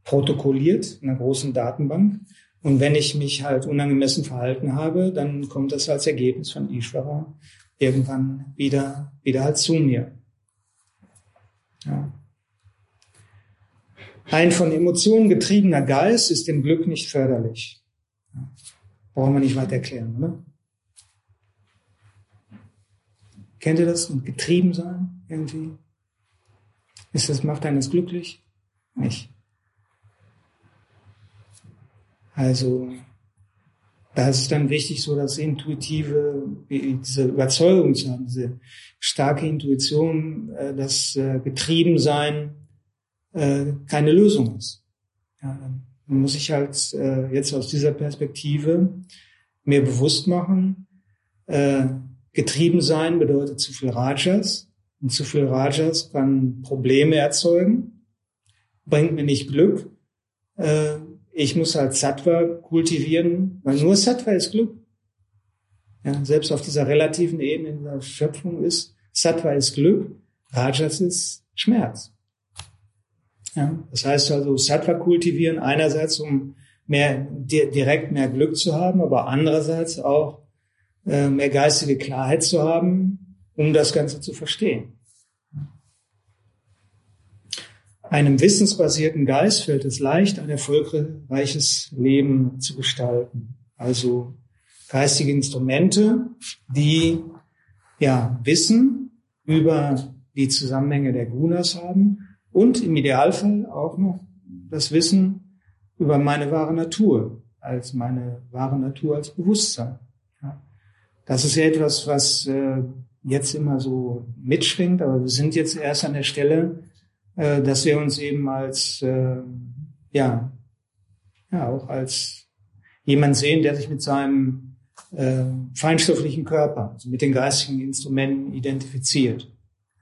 protokolliert in einer großen Datenbank. Und wenn ich mich halt unangemessen verhalten habe, dann kommt das als Ergebnis von Ishvara irgendwann wieder, wieder halt zu mir. Ja. Ein von Emotionen getriebener Geist ist dem Glück nicht förderlich. Ja. Brauchen wir nicht weiter erklären, oder? Kennt ihr das? Und getrieben sein irgendwie? Ist das, macht eines glücklich? Nicht. Also, da ist es dann wichtig, so das intuitive, diese Überzeugung zu haben, diese starke Intuition, äh, dass äh, Getriebensein äh, keine Lösung ist. Ja, dann muss ich halt jetzt aus dieser Perspektive mir bewusst machen, getrieben sein bedeutet zu viel Rajas und zu viel Rajas kann Probleme erzeugen, bringt mir nicht Glück, ich muss halt Sattva kultivieren, weil nur Sattva ist Glück. Ja, selbst auf dieser relativen Ebene in der Schöpfung ist Sattva ist Glück, Rajas ist Schmerz. Ja, das heißt also Sattva kultivieren einerseits, um mehr direkt mehr Glück zu haben, aber andererseits auch äh, mehr geistige Klarheit zu haben, um das Ganze zu verstehen. Einem wissensbasierten Geist fällt es leicht, ein erfolgreiches Leben zu gestalten. Also geistige Instrumente, die ja Wissen über die Zusammenhänge der Gunas haben und im Idealfall auch noch das Wissen über meine wahre Natur, als meine wahre Natur als Bewusstsein. Ja. Das ist ja etwas, was äh, jetzt immer so mitschwingt, aber wir sind jetzt erst an der Stelle, äh, dass wir uns eben als äh, ja ja, auch als jemand sehen, der sich mit seinem äh, feinstofflichen Körper, also mit den geistigen Instrumenten identifiziert.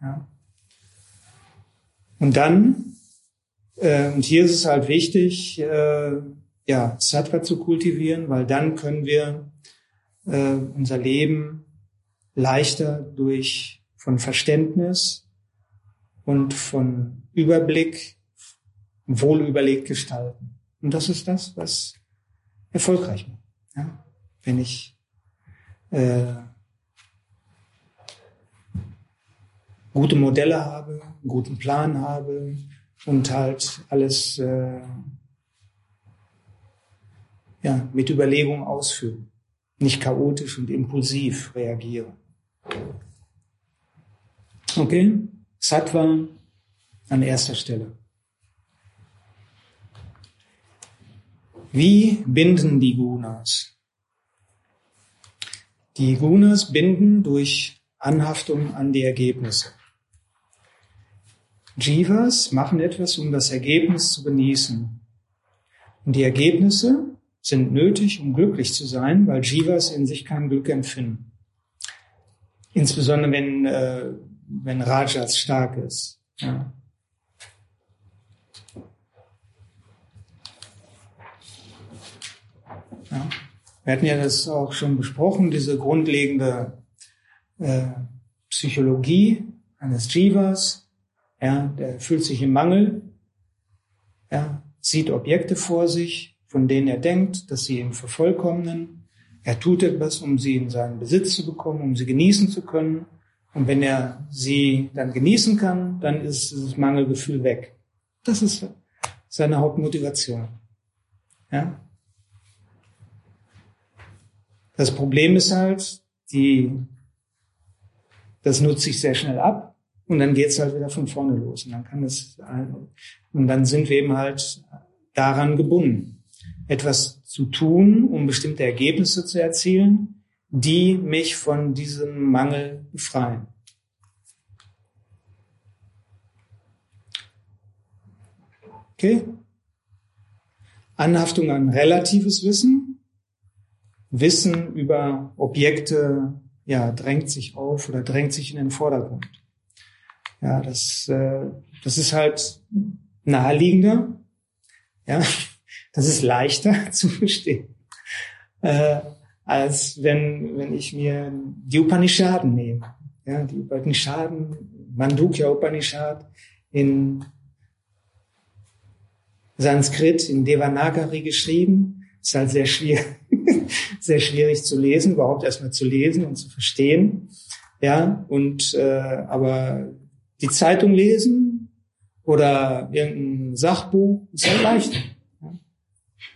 Ja. Und dann, äh, und hier ist es halt wichtig, äh, ja, Sattva zu kultivieren, weil dann können wir äh, unser Leben leichter durch von Verständnis und von Überblick wohl überlegt gestalten. Und das ist das, was erfolgreich macht. Ja? Wenn ich äh, gute Modelle habe, einen guten Plan habe und halt alles äh, ja, mit Überlegung ausführe, nicht chaotisch und impulsiv reagiere. Okay, Sattva an erster Stelle. Wie binden die Gunas? Die Gunas binden durch Anhaftung an die Ergebnisse. Jivas machen etwas, um das Ergebnis zu genießen. Und die Ergebnisse sind nötig, um glücklich zu sein, weil Jivas in sich kein Glück empfinden. Insbesondere wenn, äh, wenn Rajas stark ist. Ja. Ja. Wir hatten ja das auch schon besprochen, diese grundlegende äh, Psychologie eines Jivas. Ja, der fühlt sich im Mangel, ja, sieht Objekte vor sich, von denen er denkt, dass sie ihn vervollkommnen. Er tut etwas, um sie in seinen Besitz zu bekommen, um sie genießen zu können. Und wenn er sie dann genießen kann, dann ist das Mangelgefühl weg. Das ist seine Hauptmotivation. Ja? Das Problem ist halt, die, das nutzt sich sehr schnell ab und dann geht's halt wieder von vorne los. Und dann kann es, und dann sind wir eben halt daran gebunden etwas zu tun, um bestimmte Ergebnisse zu erzielen, die mich von diesem Mangel befreien. Okay? Anhaftung an relatives Wissen. Wissen über Objekte, ja, drängt sich auf oder drängt sich in den Vordergrund. Ja, das, äh, das ist halt naheliegender. Ja, das ist leichter zu verstehen, äh, als wenn, wenn ich mir die Upanishaden nehme. Ja, die Upanishaden, Mandukya Upanishad in Sanskrit, in Devanagari geschrieben. Ist halt sehr schwierig, sehr schwierig zu lesen, überhaupt erstmal zu lesen und zu verstehen. Ja, und äh, aber die Zeitung lesen oder irgendein Sachbuch ist halt leichter.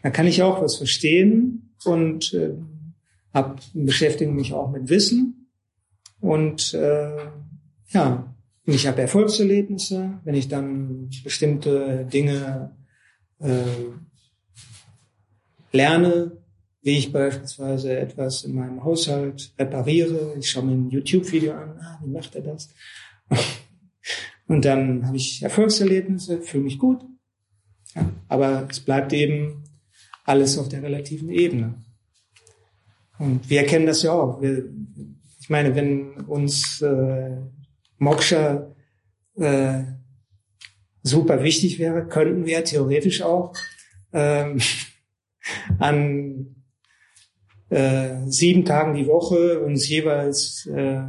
Da kann ich auch was verstehen und äh, hab, beschäftige mich auch mit Wissen. Und äh, ja, ich habe Erfolgserlebnisse, wenn ich dann bestimmte Dinge äh, lerne, wie ich beispielsweise etwas in meinem Haushalt repariere. Ich schaue mir ein YouTube-Video an, ah, wie macht er das? Und dann habe ich Erfolgserlebnisse, fühle mich gut. Ja, aber es bleibt eben alles auf der relativen Ebene. Und wir erkennen das ja auch. Wir, ich meine, wenn uns äh, Moksha äh, super wichtig wäre, könnten wir theoretisch auch ähm, an äh, sieben Tagen die Woche uns jeweils äh,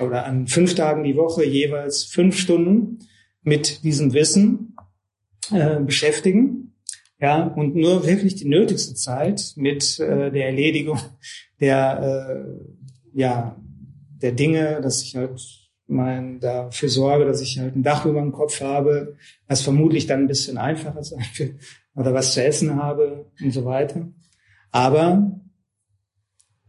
oder an fünf Tagen die Woche jeweils fünf Stunden mit diesem Wissen äh, beschäftigen ja, und nur wirklich die nötigste Zeit mit äh, der Erledigung der, äh, ja, der Dinge, dass ich halt mein, dafür sorge, dass ich halt ein Dach über dem Kopf habe, was vermutlich dann ein bisschen einfacher sein wird, oder was zu essen habe und so weiter. Aber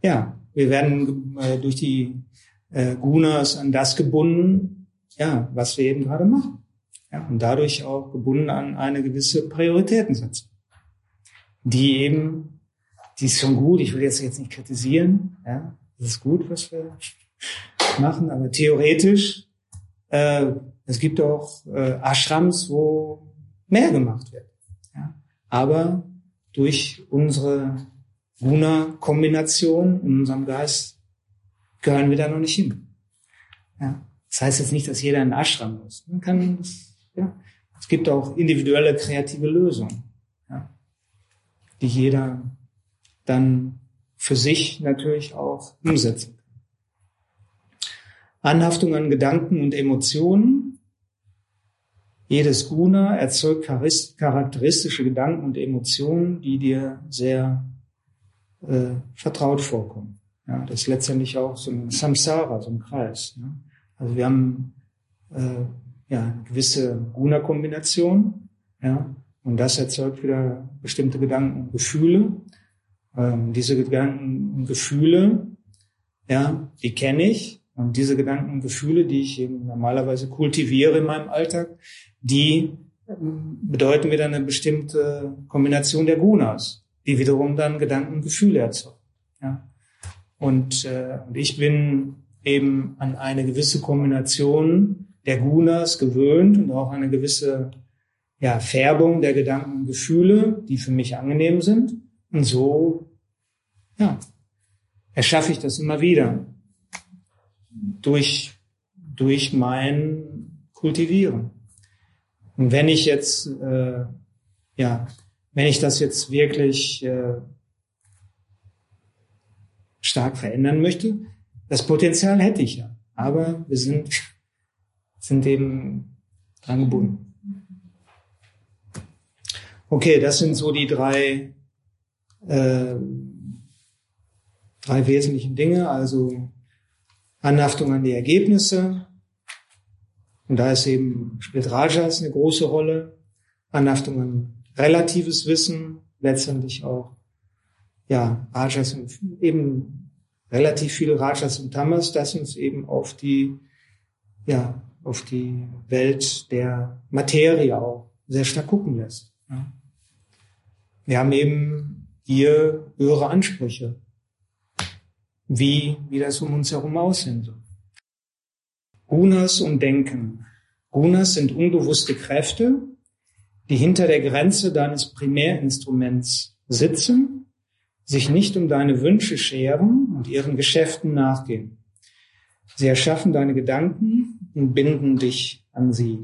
ja, wir werden äh, durch die äh, Gunas an das gebunden, ja, was wir eben gerade machen. Ja, und dadurch auch gebunden an eine gewisse Prioritätensetzung, die eben, die ist schon gut, ich will jetzt jetzt nicht kritisieren, ja, das ist gut, was wir machen, aber theoretisch, äh, es gibt auch äh, Ashrams, wo mehr gemacht wird. Ja. Aber durch unsere Guna-Kombination in unserem Geist gehören wir da noch nicht hin. Ja. Das heißt jetzt nicht, dass jeder in den Ashram muss. Man kann das, ja. Es gibt auch individuelle kreative Lösungen, ja, die jeder dann für sich natürlich auch umsetzen kann. Anhaftung an Gedanken und Emotionen. Jedes Guna erzeugt charakteristische Gedanken und Emotionen, die dir sehr äh, vertraut vorkommen. Ja, das ist letztendlich auch so ein Samsara, so ein Kreis. Ja. Also wir haben äh, ja, gewisse Guna-Kombination, ja, und das erzeugt wieder bestimmte Gedanken und Gefühle. Ähm, diese Gedanken und Gefühle, ja, die kenne ich. Und diese Gedanken und Gefühle, die ich eben normalerweise kultiviere in meinem Alltag, die ähm, bedeuten wieder eine bestimmte Kombination der Gunas, die wiederum dann Gedanken und Gefühle erzeugen. Ja. Und, äh, und ich bin eben an eine gewisse Kombination der Gunas gewöhnt und auch eine gewisse ja, Färbung der Gedanken und Gefühle, die für mich angenehm sind. Und so ja, erschaffe ich das immer wieder durch, durch mein Kultivieren. Und wenn ich jetzt, äh, ja, wenn ich das jetzt wirklich äh, stark verändern möchte, das Potenzial hätte ich ja. Aber wir sind, sind eben dran gebunden. Okay, das sind so die drei, äh, drei wesentlichen Dinge. Also Anhaftung an die Ergebnisse. Und da ist eben, spielt Rajas eine große Rolle. Anhaftung an relatives Wissen, letztendlich auch, ja, Rajas und eben relativ viele Rajas und Tamas, das uns eben auf die, ja, auf die Welt der Materie auch sehr stark gucken lässt. Ja. Wir haben eben hier höhere Ansprüche, wie, wie das um uns herum aussehen soll. Gunas und Denken. Gunas sind unbewusste Kräfte, die hinter der Grenze deines Primärinstruments sitzen sich nicht um deine Wünsche scheren und ihren Geschäften nachgehen. Sie erschaffen deine Gedanken und binden dich an sie.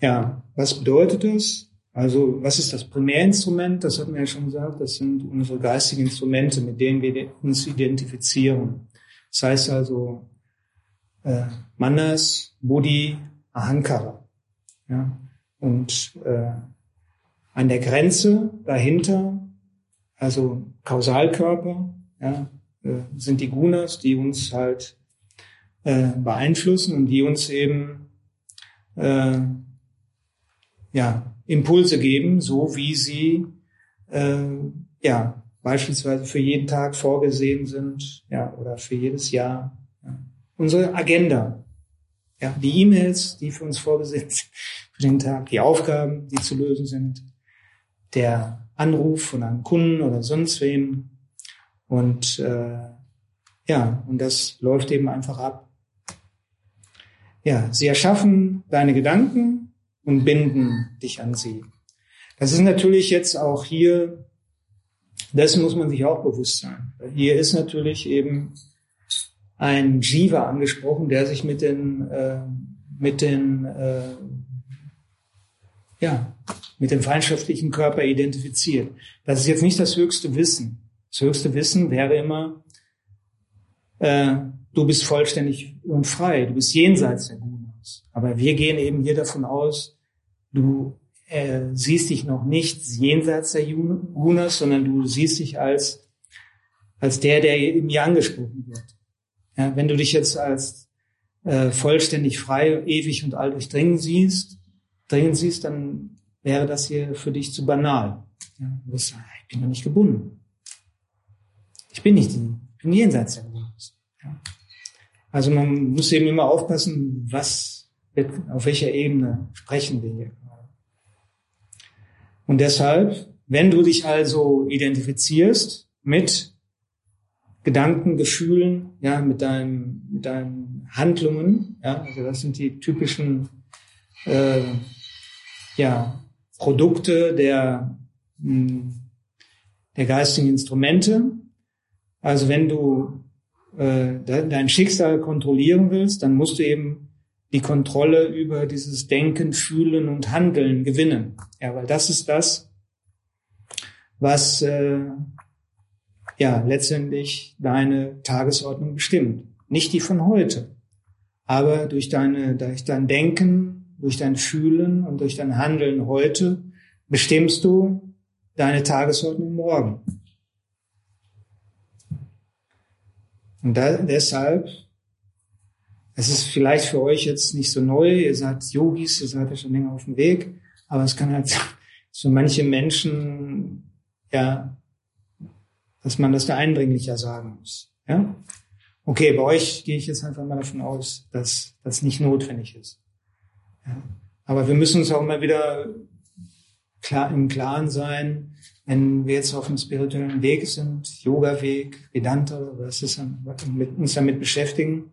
Ja, was bedeutet das? Also, was ist das Primärinstrument? Das hatten wir ja schon gesagt. Das sind unsere geistigen Instrumente, mit denen wir uns identifizieren. Das heißt also, äh, Manas, Buddhi, Ahankara. Ja, und äh, an der Grenze dahinter, also Kausalkörper, ja, sind die Gunas, die uns halt äh, beeinflussen und die uns eben äh, ja, Impulse geben, so wie sie äh, ja beispielsweise für jeden Tag vorgesehen sind, ja, oder für jedes Jahr. Ja. Unsere Agenda, ja, die E-Mails, die für uns vorgesehen sind für den Tag, die Aufgaben, die zu lösen sind, der Anruf von einem Kunden oder sonst wem. Und äh, ja, und das läuft eben einfach ab. Ja, sie erschaffen deine Gedanken und binden dich an sie. Das ist natürlich jetzt auch hier, das muss man sich auch bewusst sein. Hier ist natürlich eben ein Jiva angesprochen, der sich mit den, äh, mit den äh, ja, mit dem feindschaftlichen Körper identifiziert. Das ist jetzt nicht das höchste Wissen. Das höchste Wissen wäre immer, äh, du bist vollständig und frei, du bist jenseits der Gunas. Aber wir gehen eben hier davon aus, du äh, siehst dich noch nicht jenseits der Gunas, sondern du siehst dich als, als der, der in mir angesprochen wird. Ja, wenn du dich jetzt als äh, vollständig frei, ewig und all durchdringen siehst, dringend siehst, dann wäre das hier für dich zu banal. Ja, du sagen, ich bin doch nicht gebunden. Ich bin nicht, ich bin jenseits der Gebundenheit. Ja. Also man muss eben immer aufpassen, was, auf welcher Ebene sprechen wir hier. Und deshalb, wenn du dich also identifizierst mit Gedanken, Gefühlen, ja, mit deinem, mit deinen Handlungen, ja, also das sind die typischen äh, ja, Produkte der, hm, der geistigen Instrumente. Also wenn du äh, dein Schicksal kontrollieren willst, dann musst du eben die Kontrolle über dieses Denken, Fühlen und Handeln gewinnen. Ja, weil das ist das, was äh, ja letztendlich deine Tagesordnung bestimmt. Nicht die von heute, aber durch deine, durch dein Denken, durch dein Fühlen und durch dein Handeln heute bestimmst du deine Tagesordnung morgen. Und da, deshalb, es ist vielleicht für euch jetzt nicht so neu, ihr seid Yogis, ihr seid ja schon länger auf dem Weg, aber es kann halt für manche Menschen, ja, dass man das da eindringlicher sagen muss. Ja? Okay, bei euch gehe ich jetzt einfach mal davon aus, dass das nicht notwendig ist. Ja? Aber wir müssen uns auch immer wieder klar im Klaren sein, wenn wir jetzt auf einem spirituellen Weg sind, Yoga-Weg, Vedanta, was ist mit uns damit beschäftigen,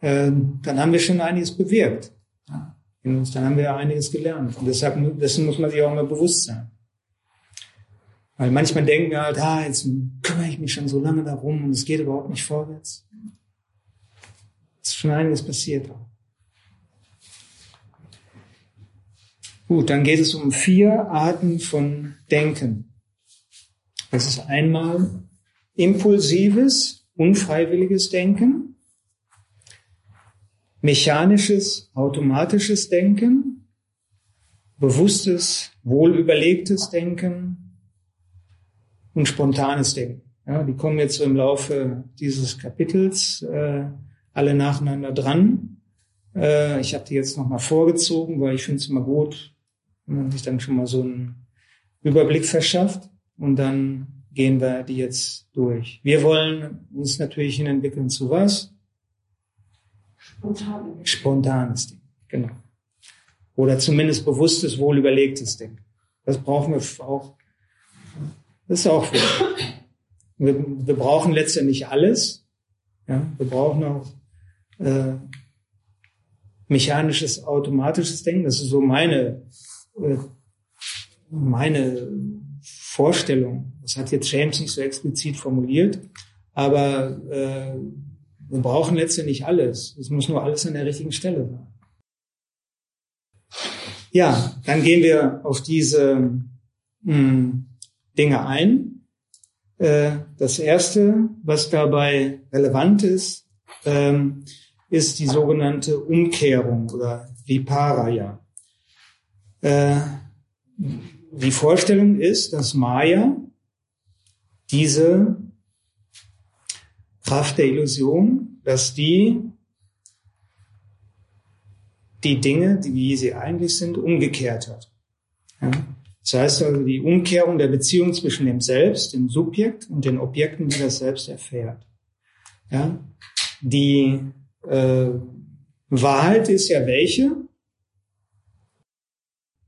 äh, dann haben wir schon einiges bewirkt. Ja? In uns, dann haben wir einiges gelernt. Und deshalb, dessen muss man sich auch immer bewusst sein. Weil manchmal denken wir halt, ah, jetzt kümmere ich mich schon so lange darum und es geht überhaupt nicht vorwärts. Es ist schon einiges passiert. Gut, dann geht es um vier Arten von Denken. Das ist einmal impulsives, unfreiwilliges Denken, mechanisches, automatisches Denken, bewusstes, wohlüberlegtes Denken und spontanes Denken. Ja, die kommen jetzt so im Laufe dieses Kapitels äh, alle nacheinander dran. Äh, ich habe die jetzt nochmal vorgezogen, weil ich finde es immer gut, wenn man sich dann schon mal so einen Überblick verschafft und dann gehen wir die jetzt durch. Wir wollen uns natürlich hin entwickeln zu was?
Spontan.
Spontanes Ding, genau. Oder zumindest bewusstes, wohlüberlegtes Ding. Das brauchen wir auch. Das ist auch wichtig. Wir, wir brauchen letztendlich alles. Ja, wir brauchen auch äh, mechanisches, automatisches Denken. Das ist so meine äh, meine Vorstellung. Das hat jetzt James nicht so explizit formuliert, aber äh, wir brauchen letztendlich alles. Es muss nur alles an der richtigen Stelle sein. Ja, dann gehen wir auf diese mh, hm, Dinge ein. Äh, das erste, was dabei relevant ist, ähm, ist die sogenannte Umkehrung oder Viparaya. Äh, die Vorstellung ist, dass Maya diese Kraft der Illusion, dass die die Dinge, die wie sie eigentlich sind, umgekehrt hat. Ja? Das heißt also die Umkehrung der Beziehung zwischen dem Selbst, dem Subjekt und den Objekten, die das Selbst erfährt. Ja? Die äh, Wahrheit ist ja welche?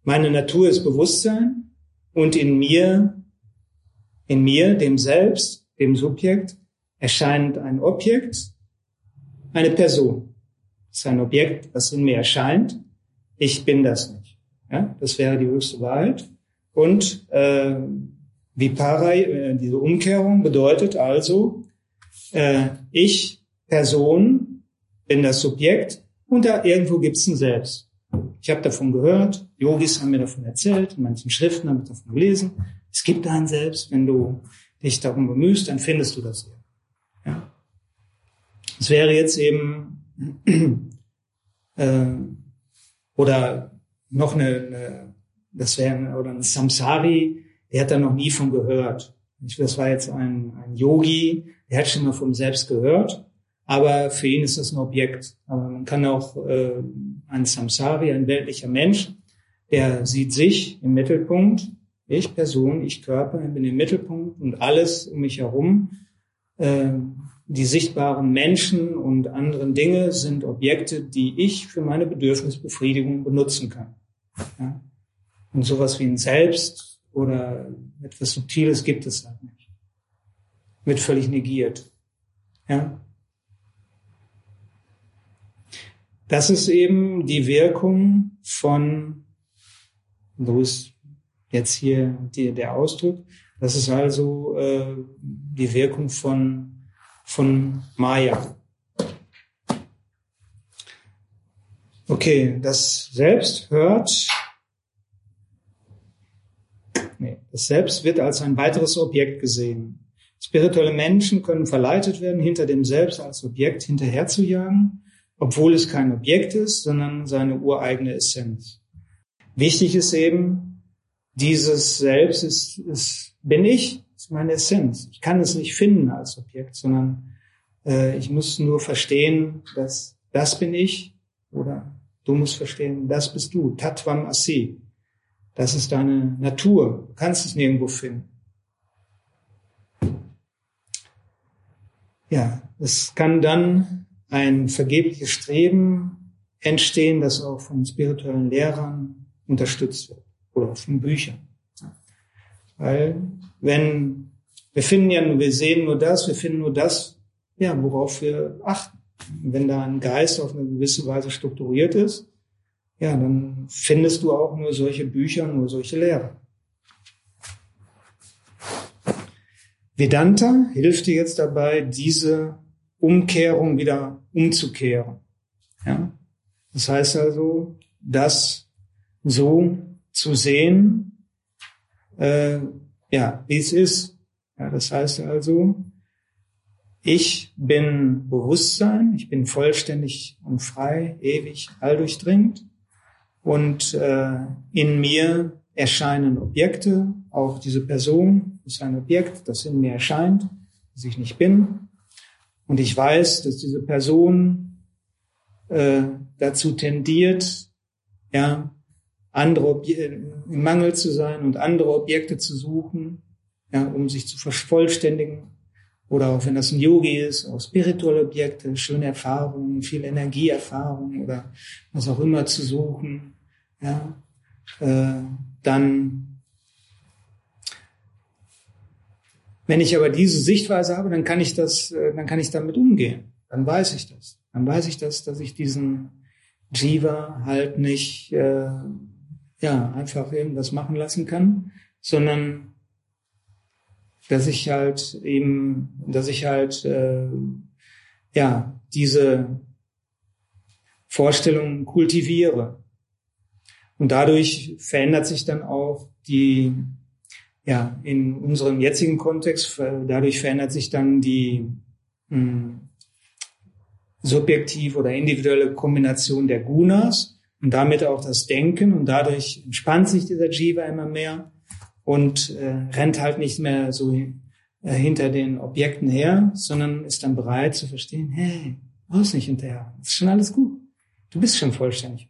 Meine Natur ist Bewusstsein und in mir, in mir, dem Selbst, dem Subjekt, erscheint ein Objekt, eine Person. Das ist ein Objekt, das in mir erscheint. Ich bin das nicht. Ja, das wäre die höchste Wahrheit. Und äh, Viparai, äh, diese Umkehrung bedeutet also, äh, ich, Person, bin das Subjekt und da irgendwo gibt's ein Selbst. Ich habe davon gehört, Yogis haben mir davon erzählt, in manchen Schriften habe ich davon gelesen. Es gibt einen selbst, wenn du dich darum bemühst, dann findest du das hier. Ja. Es wäre jetzt eben äh, oder noch eine, eine das wäre oder ein Samsari, der hat da noch nie von gehört. Das war jetzt ein, ein Yogi, der hat schon mal vom Selbst gehört aber für ihn ist das ein Objekt. Aber man kann auch äh, ein Samsari, ein weltlicher Mensch, der sieht sich im Mittelpunkt, ich Person, ich Körper, bin im Mittelpunkt und alles um mich herum, äh, die sichtbaren Menschen und anderen Dinge sind Objekte, die ich für meine Bedürfnisbefriedigung benutzen kann. Ja? Und sowas wie ein Selbst oder etwas Subtiles gibt es halt nicht. Wird völlig negiert. Ja? Das ist eben die Wirkung von, so ist jetzt hier die, der Ausdruck. Das ist also äh, die Wirkung von, von Maya. Okay, das Selbst hört, nee, das Selbst wird als ein weiteres Objekt gesehen. Spirituelle Menschen können verleitet werden, hinter dem Selbst als Objekt hinterherzujagen, obwohl es kein Objekt ist, sondern seine ureigene Essenz. Wichtig ist eben, dieses Selbst ist, ist bin ich, ist meine Essenz. Ich kann es nicht finden als Objekt, sondern äh, ich muss nur verstehen, dass das bin ich oder du musst verstehen, das bist du. Tatvam Asi. Das ist deine Natur. Du kannst es nirgendwo finden. Ja, es kann dann ein vergebliches Streben entstehen, das auch von spirituellen Lehrern unterstützt wird oder von Büchern. Weil wenn wir finden ja nur, wir sehen nur das, wir finden nur das, ja, worauf wir achten. Wenn da ein Geist auf eine gewisse Weise strukturiert ist, ja, dann findest du auch nur solche Bücher, nur solche Lehrer. Vedanta hilft dir jetzt dabei, diese Umkehrung wieder umzukehren. Ja? Das heißt also, das so zu sehen, äh, ja, wie es ist. Ja, das heißt also, ich bin Bewusstsein, ich bin vollständig und frei, ewig, alldurchdringend. Und äh, in mir erscheinen Objekte, auch diese Person ist ein Objekt, das in mir erscheint, das ich nicht bin. Und ich weiß, dass diese Person äh, dazu tendiert, ja, andere Objekte, im Mangel zu sein und andere Objekte zu suchen, ja, um sich zu vervollständigen. Oder auch wenn das ein Yogi ist, auch spirituelle Objekte, schöne Erfahrungen, viel Energieerfahrung oder was auch immer zu suchen. Ja, äh, dann, wenn ich aber diese Sichtweise habe, dann kann ich das, äh, dann kann ich damit umgehen. Dann weiß ich das. Dann weiß ich das, dass ich diesen Jiva halt nicht äh, ja, einfach irgendwas machen lassen kann, sondern dass ich halt eben, dass ich halt äh, ja diese Vorstellung kultiviere. Und dadurch verändert sich dann auch die, ja, in unserem jetzigen Kontext, dadurch verändert sich dann die mh, hm, subjektive oder individuelle Kombination der Gunas und damit auch das Denken und dadurch entspannt sich dieser Jiva immer mehr und äh, rennt halt nicht mehr so äh, hinter den Objekten her, sondern ist dann bereit zu verstehen, hey, brauchst nicht hinterher, ist schon alles gut. Du bist schon vollständig.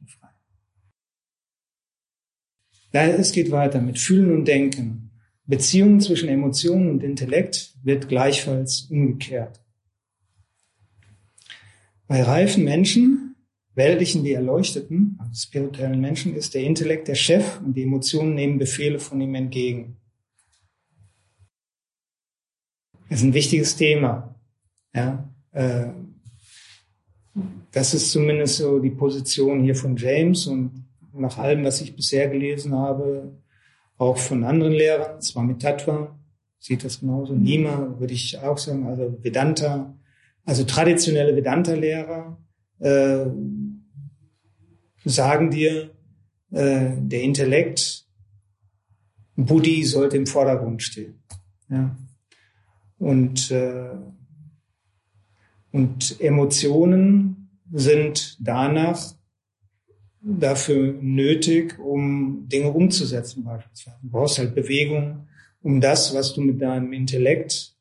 Ja, es geht weiter mit Fühlen und Denken. Beziehungen zwischen Emotionen und Intellekt wird gleichfalls umgekehrt. Bei reifen Menschen weltlichen wie Erleuchteten, also spirituellen Menschen, ist der Intellekt der Chef und die Emotionen nehmen Befehle von ihm entgegen. Das ist ein wichtiges Thema. Ja, äh, das ist zumindest so die Position hier von James und nach allem, was ich bisher gelesen habe, auch von anderen Lehrern, zwar mit Tattva, sieht das genauso. Nima würde ich auch sagen, also Vedanta, also traditionelle Vedanta-Lehrer, äh, sagen dir, äh, der Intellekt, Buddhi sollte im Vordergrund stehen. Ja. Und, äh, und Emotionen sind danach dafür nötig, um Dinge umzusetzen beispielsweise. Du brauchst halt Bewegung, um das, was du mit deinem Intellekt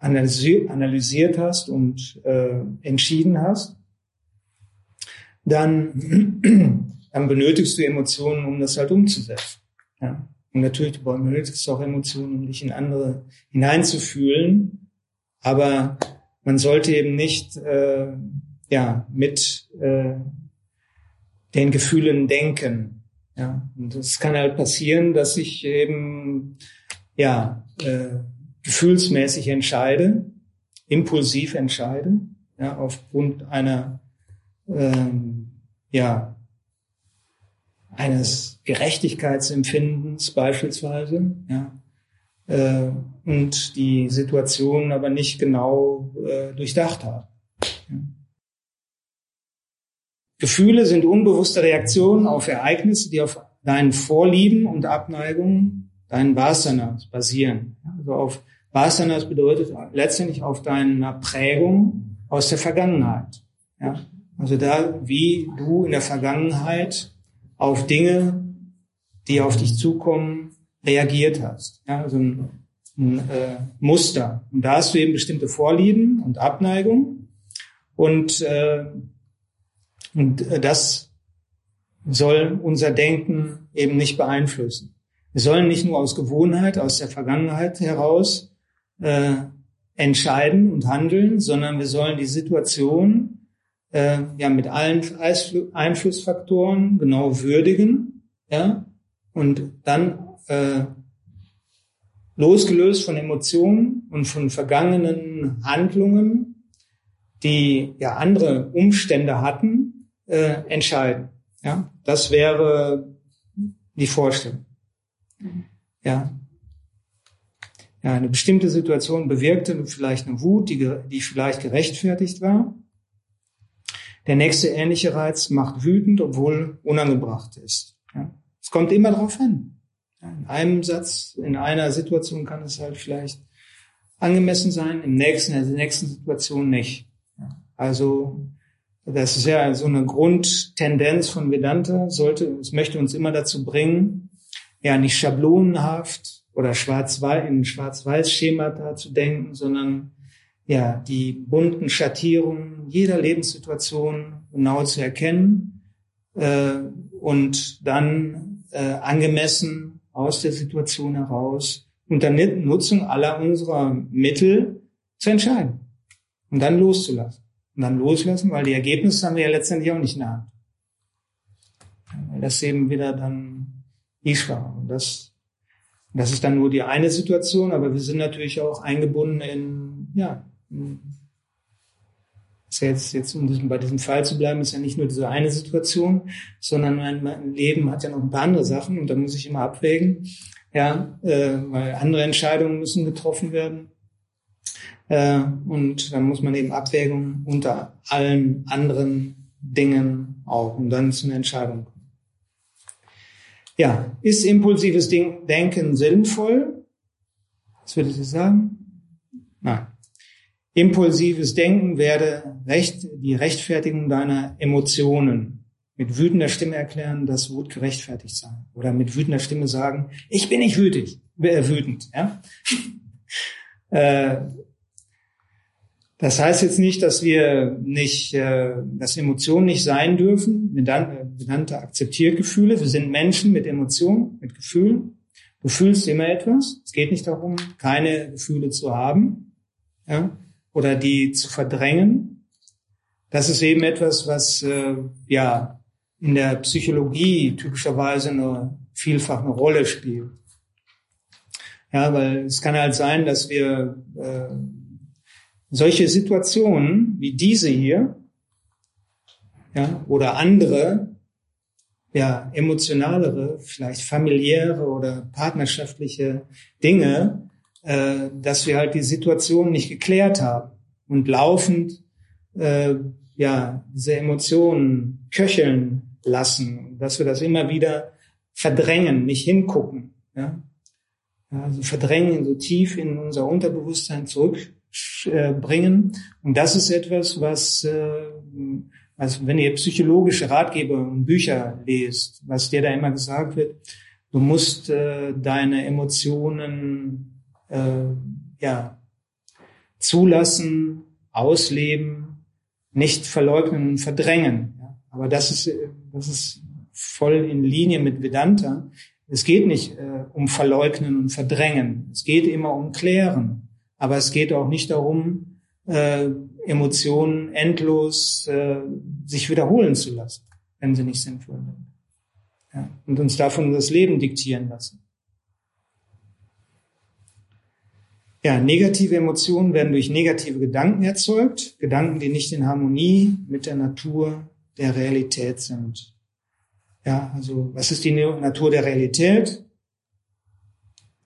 analysiert hast und äh, entschieden hast, dann, dann benötigst du Emotionen, um das halt umzusetzen. Ja? Und natürlich, du benötigst auch Emotionen, um dich in andere hineinzufühlen. Aber man sollte eben nicht äh, ja, mit äh, den Gefühlen denken. Ja? Und es kann halt passieren, dass ich eben ja, äh, gefühlsmäßig entscheide, impulsiv entscheide, ja, aufgrund einer ähm, ja, eines Gerechtigkeitsempfindens beispielsweise, ja, äh, und die Situation aber nicht genau äh, durchdacht haben. Ja. Gefühle sind unbewusste Reaktionen auf Ereignisse, die auf deinen Vorlieben und Abneigungen, deinen Vasanas basieren. Also auf Vasanas bedeutet letztendlich auf deiner Prägung aus der Vergangenheit. Ja? Also da, wie du in der Vergangenheit auf Dinge, die auf dich zukommen, reagiert hast. Ja, also ein, ein äh, Muster. Und da hast du eben bestimmte Vorlieben und Abneigung. Und, äh, und das soll unser Denken eben nicht beeinflussen. Wir sollen nicht nur aus Gewohnheit, aus der Vergangenheit heraus äh, entscheiden und handeln, sondern wir sollen die Situation äh, ja mit allen Einflussfaktoren genau würdigen, ja, und dann äh, losgelöst von Emotionen und von vergangenen Handlungen, die ja andere Umstände hatten, äh, entscheiden. Ja, das wäre die Vorstellung. Ja. Ja, eine bestimmte Situation bewirkte vielleicht eine Wut, die, die vielleicht gerechtfertigt war. Der nächste ähnliche Reiz macht wütend, obwohl unangebracht ist. Ja. Es kommt immer darauf an. In einem Satz, in einer Situation kann es halt vielleicht angemessen sein, im nächsten, in der nächsten Situation nicht. Also das ist ja so eine Grundtendenz von Vedanta, sollte, es möchte uns immer dazu bringen, ja nicht schablonenhaft oder schwarz-weiß, in Schwarz-Weiß-Schemata zu denken, sondern ja die bunten Schattierungen jeder Lebenssituation genau zu erkennen äh, und dann äh, angemessen aus der Situation heraus unter Nutzung aller unserer Mittel zu entscheiden und dann loszulassen. Und dann loslassen, weil die Ergebnisse haben wir ja letztendlich auch nicht in der Hand. Das ist eben wieder dann Ishvara. Und das, das ist dann nur die eine Situation, aber wir sind natürlich auch eingebunden in, ja, ist ja jetzt, jetzt um diesem, bei diesem Fall zu bleiben, ist ja nicht nur diese eine Situation, sondern mein, mein Leben hat ja noch ein paar andere Sachen und da muss ich immer abwägen, ja, äh, weil andere Entscheidungen müssen getroffen werden. Äh, und dann muss man eben Abwägungen unter allen anderen Dingen auch, um dann zu einer Entscheidung kommen. Ja, ist impulsives Denken sinnvoll? Was würdet ihr sagen? Nein. Impulsives Denken werde recht, die Rechtfertigung deiner Emotionen. Mit wütender Stimme erklären, dass Wut gerechtfertigt sei. Oder mit wütender Stimme sagen, ich bin nicht wütig, äh, wütend. Ja? äh, das heißt jetzt nicht, dass wir nicht, äh, dass Emotionen nicht sein dürfen. Vedanta akzeptiert Gefühle. Wir sind Menschen mit Emotionen, mit Gefühlen. Du fühlst immer etwas. Es geht nicht darum, keine Gefühle zu haben. Ja? oder die zu verdrängen. Das ist eben etwas, was äh, ja in der Psychologie typischerweise eine vielfach eine Rolle spielt. Ja, weil es kann halt sein, dass wir äh, solche Situationen wie diese hier, ja, oder andere, ja, emotionalere, vielleicht familiäre oder partnerschaftliche Dinge, äh, dass wir halt die Situation nicht geklärt haben und laufend äh, ja diese Emotionen köcheln lassen, dass wir das immer wieder verdrängen, nicht hingucken, ja, also verdrängen, so tief in unser Unterbewusstsein zurückbringen. Und das ist etwas, was, äh, also wenn ihr psychologische Ratgeber und Bücher lest, was dir da immer gesagt wird, du musst äh, deine Emotionen äh, ja, zulassen, ausleben, nicht verleugnen und verdrängen. Aber das ist, das ist voll in Linie mit Vedanta. Es geht nicht äh, um Verleugnen und Verdrängen. Es geht immer um Klären. Aber es geht auch nicht darum, äh, Emotionen endlos äh, sich wiederholen zu lassen, wenn sie nicht sinnvoll sind. Ja. Und uns davon das Leben diktieren lassen. Ja, negative Emotionen werden durch negative Gedanken erzeugt, Gedanken, die nicht in Harmonie mit der Natur der Realität sind. Ja, also was ist die Natur der Realität?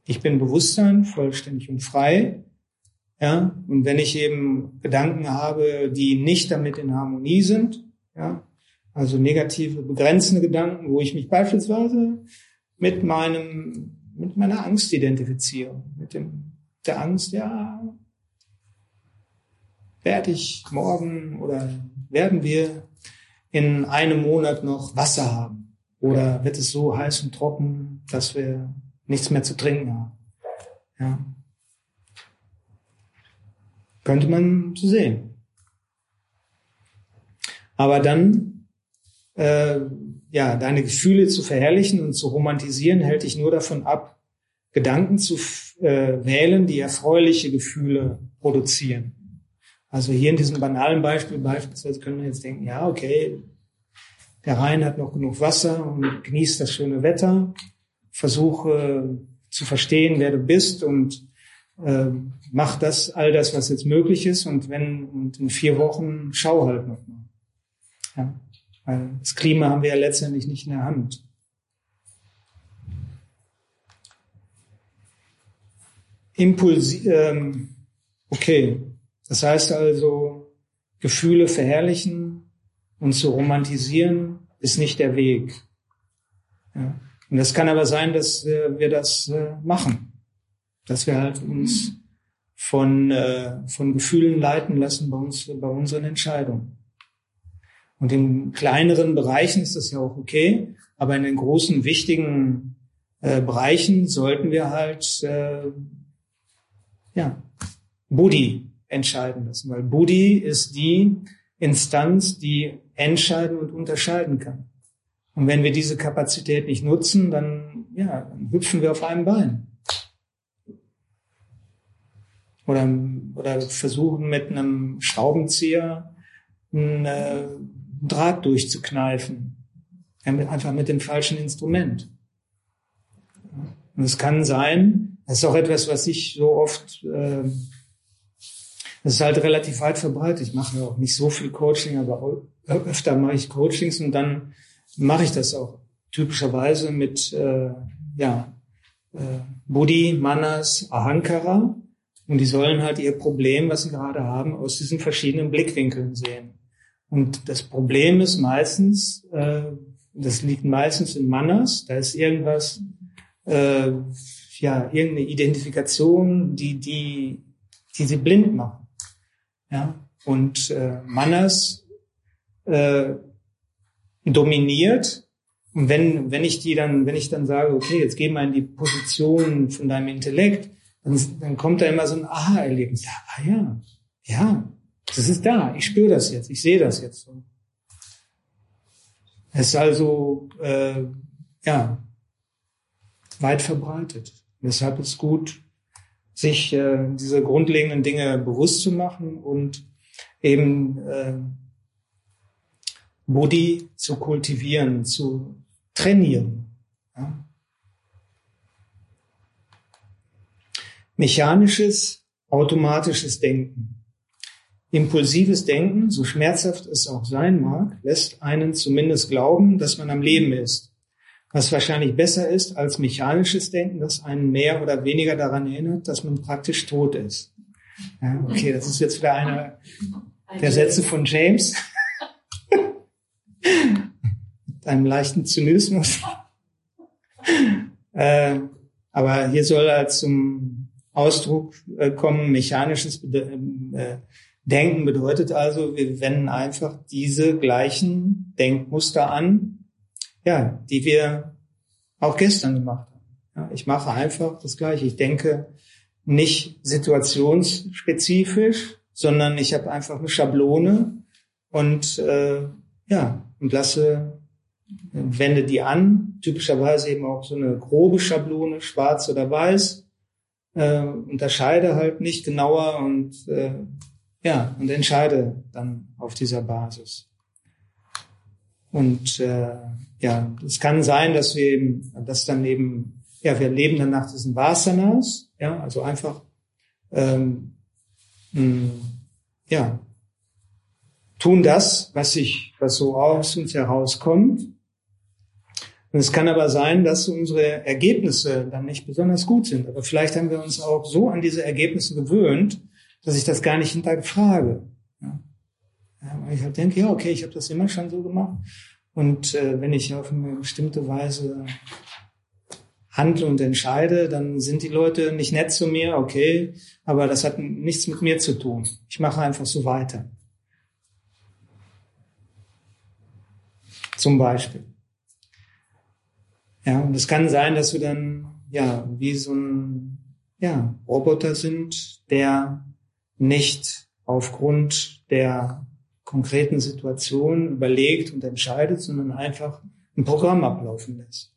Ich bin Bewusstsein, vollständig und frei. Ja, und wenn ich eben Gedanken habe, die nicht damit in Harmonie sind, ja, also negative, begrenzende Gedanken, wo ich mich beispielsweise mit meinem, mit meiner Angst identifiziere, mit dem, der Angst, ja, werde ich morgen oder werden wir in einem Monat noch Wasser haben? Oder wird es so heiß und trocken, dass wir nichts mehr zu trinken haben? Ja. Könnte man so sehen. Aber dann, äh, ja, deine Gefühle zu verherrlichen und zu romantisieren, hält dich nur davon ab, Gedanken zu äh, wählen, die erfreuliche Gefühle produzieren. Also hier in diesem banalen Beispiel beispielsweise können wir jetzt denken, ja, okay, der Rhein hat noch genug Wasser und genießt das schöne Wetter. Versuche zu verstehen, wer du bist und äh, mach das, all das, was jetzt möglich ist. Und wenn, und in vier Wochen schau halt noch mal. Ja, weil das Klima haben wir ja letztendlich nicht in der Hand. Impuls, ähm, okay, das heißt also, Gefühle verherrlichen und zu romantisieren ist nicht der Weg. Ja. Und das kann aber sein, dass äh, wir das äh, machen, dass wir halt uns von, äh, von Gefühlen leiten lassen bei uns, bei unseren Entscheidungen. Und in kleineren Bereichen ist das ja auch okay, aber in den großen, wichtigen äh, Bereichen sollten wir halt, äh, ja, Buddhi entscheiden lassen, weil Buddhi ist die Instanz, die entscheiden und unterscheiden kann. Und wenn wir diese Kapazität nicht nutzen, dann, ja, dann hüpfen wir auf einem Bein. Oder, oder versuchen mit einem Schraubenzieher einen äh, Draht durchzukneifen. Einfach mit dem falschen Instrument. Und es kann sein, das ist auch etwas, was ich so oft äh, das ist halt relativ weit verbreitet. Ich mache auch nicht so viel Coaching, aber öfter mache ich Coachings und dann mache ich das auch typischerweise mit äh, ja, äh, Buddhi, Manas, Ahankara. Und die sollen halt ihr Problem, was sie gerade haben, aus diesen verschiedenen Blickwinkeln sehen. Und das Problem ist meistens, äh, das liegt meistens in Manas, da ist irgendwas, äh, ja, irgendeine Identifikation, die, die, die sie blind macht. Ja? Und äh, Manas äh, dominiert. Und wenn, wenn ich die dann, wenn ich dann sage, okay, jetzt geh mal in die Position von deinem Intellekt, dann, dann kommt da immer so ein Aha-Erlebnis. Ah ja, ja, das ist da. Ich spüre das jetzt, ich sehe das jetzt so. Es ist also äh, ja weit verbreitet. Deshalb ist es gut, sich äh, diese grundlegenden Dinge bewusst zu machen und eben äh, Body zu kultivieren, zu trainieren. Ja. Mechanisches, automatisches Denken. Impulsives Denken, so schmerzhaft es auch sein mag, lässt einen zumindest glauben, dass man am Leben ist was wahrscheinlich besser ist als mechanisches Denken, das einen mehr oder weniger daran erinnert, dass man praktisch tot ist. Ja, okay, das ist jetzt wieder einer der Sätze von James. Mit einem leichten Zynismus. äh, aber hier soll er zum Ausdruck äh, kommen, mechanisches äh, Denken bedeutet also, wir wenden einfach diese gleichen Denkmuster an, ja, die wir auch gestern gemacht haben. Ja, ich mache einfach das Gleiche. Ich denke nicht situationsspezifisch, sondern ich habe einfach eine Schablone und äh, ja und lasse wende die an, typischerweise eben auch so eine grobe Schablone, schwarz oder weiß, äh, unterscheide halt nicht genauer und äh, ja und entscheide dann auf dieser Basis. Und äh, ja, es kann sein, dass wir eben, dass dann eben, ja, wir leben dann nach diesen Vasanas, ja, also einfach, ähm, mh, ja, tun das, was ich, was so aus uns herauskommt. Und es kann aber sein, dass unsere Ergebnisse dann nicht besonders gut sind. Aber vielleicht haben wir uns auch so an diese Ergebnisse gewöhnt, dass ich das gar nicht hinterfrage. Ja. Weil ich halt denke, ja, okay, ich habe das immer schon so gemacht. Und äh, wenn ich auf eine bestimmte Weise handle und entscheide, dann sind die Leute nicht nett zu mir, okay, aber das hat nichts mit mir zu tun. Ich mache einfach so weiter. Zum Beispiel. Ja, und es kann sein, dass wir dann, ja, wie so ein, ja, Roboter sind, der nicht aufgrund der konkreten Situation überlegt und entscheidet, sondern einfach ein Programm ablaufen lässt.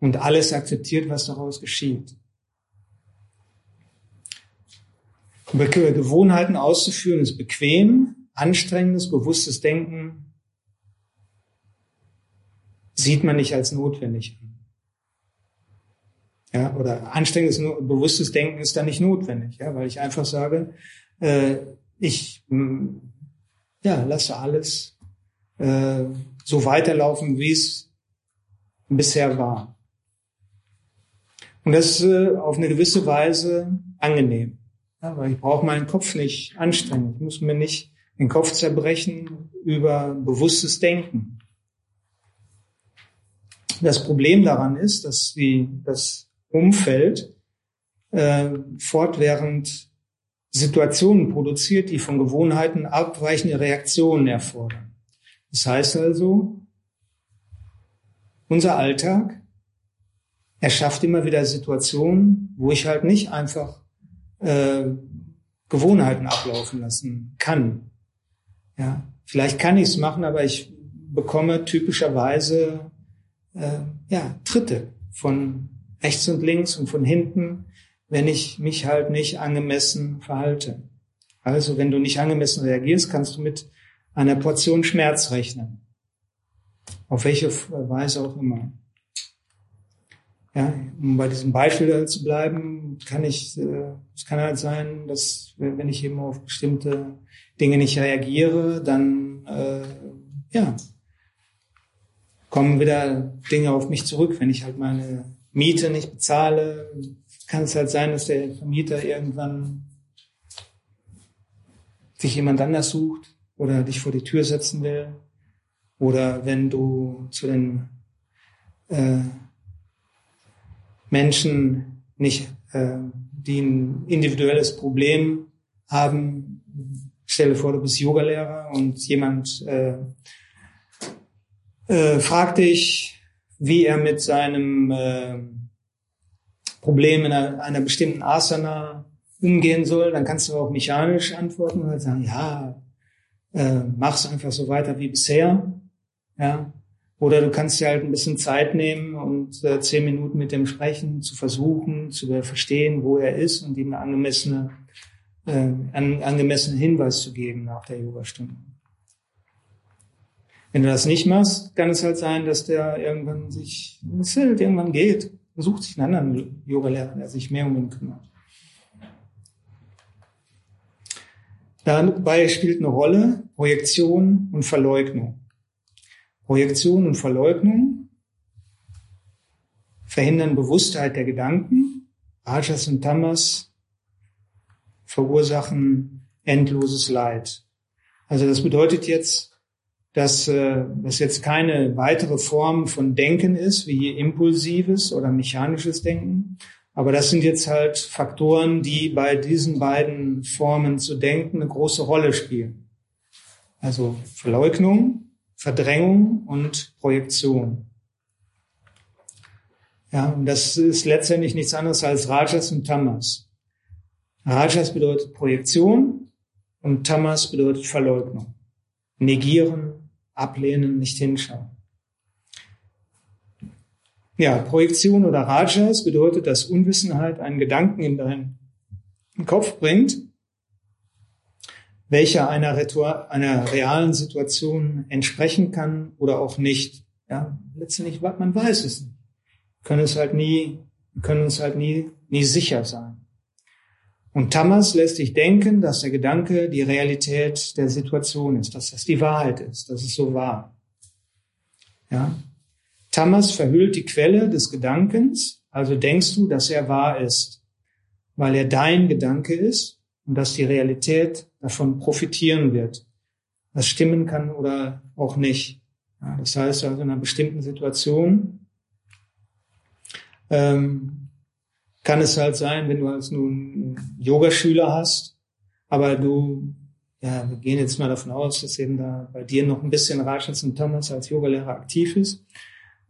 Und alles akzeptiert, was daraus geschieht. Gewohnheiten auszuführen ist bequem, anstrengendes, bewusstes Denken sieht man nicht als notwendig an. Ja, oder anstrengendes, bewusstes Denken ist da nicht notwendig, ja, weil ich einfach sage, äh, ich hm, ja, lasse alles äh, so weiterlaufen, wie es bisher war. Und das ist äh, auf eine gewisse Weise angenehm, ja, weil ich brauche meinen Kopf nicht anstrengen. Ich muss mir nicht den Kopf zerbrechen über bewusstes Denken. Das Problem daran ist, dass die, das Umfeld äh, fortwährend Situationen produziert, die von Gewohnheiten abweichende Reaktionen erfordern. Das heißt also, unser Alltag erschafft immer wieder Situationen, wo ich halt nicht einfach äh, Gewohnheiten ablaufen lassen kann. Ja, vielleicht kann ich es machen, aber ich bekomme typischerweise äh, ja, Tritte von rechts und links und von hinten, wenn ich mich halt nicht angemessen verhalte. Also wenn du nicht angemessen reagierst, kannst du mit einer Portion Schmerz rechnen. Auf welche Weise auch immer. Ja, um bei diesem Beispiel zu bleiben, kann ich, äh, es kann halt sein, dass wenn ich eben auf bestimmte Dinge nicht reagiere, dann äh, ja kommen wieder Dinge auf mich zurück. Wenn ich halt meine Miete nicht bezahle, kann es halt sein, dass der Vermieter irgendwann sich jemand anders sucht oder dich vor die Tür setzen will. Oder wenn du zu den äh, Menschen nicht, äh, die ein individuelles Problem haben, stelle vor, du bist Yogalehrer und jemand äh, äh, fragt dich, wie er mit seinem äh, Problem in einer, einer bestimmten Asana umgehen soll, dann kannst du auch mechanisch antworten und sagen, ja, äh, mach's einfach so weiter wie bisher, ja. Oder du kannst dir halt ein bisschen Zeit nehmen und äh, zehn Minuten mit dem sprechen, zu versuchen, zu verstehen, wo er ist und ihm eine angemessene, äh, einen angemessenen Hinweis zu geben nach der Yogastunde. Wenn du das nicht machst, kann es halt sein, dass der irgendwann sich, es halt irgendwann geht. Er sucht sich einen anderen Yoga-Lehrer, der sich mehr um ihn kümmert. Dabei spielt eine Rolle Projektion und Verleugnung. Projektion und Verleugnung verhindern Bewusstheit der Gedanken. Rajas und Tamas verursachen endloses Leid. Also das bedeutet jetzt, dass äh, das jetzt keine weitere Form von Denken ist, wie impulsives oder mechanisches Denken. Aber das sind jetzt halt Faktoren, die bei diesen beiden Formen zu denken eine große Rolle spielen. Also Verleugnung, Verdrängung und Projektion. Ja, und das ist letztendlich nichts anderes als Rajas und Tamas. Rajas bedeutet Projektion und Tamas bedeutet Verleugnung. Negieren, ablehnen, nicht hinschauen. Ja, Projektion oder Rajas bedeutet, dass Unwissenheit einen Gedanken in deinen Kopf bringt, welcher einer, Ritual, einer realen Situation entsprechen kann oder auch nicht. Ja, letztendlich, man weiß es nicht. Wir können es halt nie, können uns halt nie, nie sicher sein. Und Tamas lässt sich denken, dass der Gedanke die Realität der Situation ist, dass das die Wahrheit ist, dass es so war. Ja? Tamas verhüllt die Quelle des Gedankens, also denkst du, dass er wahr ist, weil er dein Gedanke ist und dass die Realität davon profitieren wird, was stimmen kann oder auch nicht. Ja, das heißt also in einer bestimmten Situation ähm, kann es halt sein, wenn du als nun Yogaschüler hast, aber du, ja, wir gehen jetzt mal davon aus, dass eben da bei dir noch ein bisschen Rajats und Thomas als Yogalehrer aktiv ist.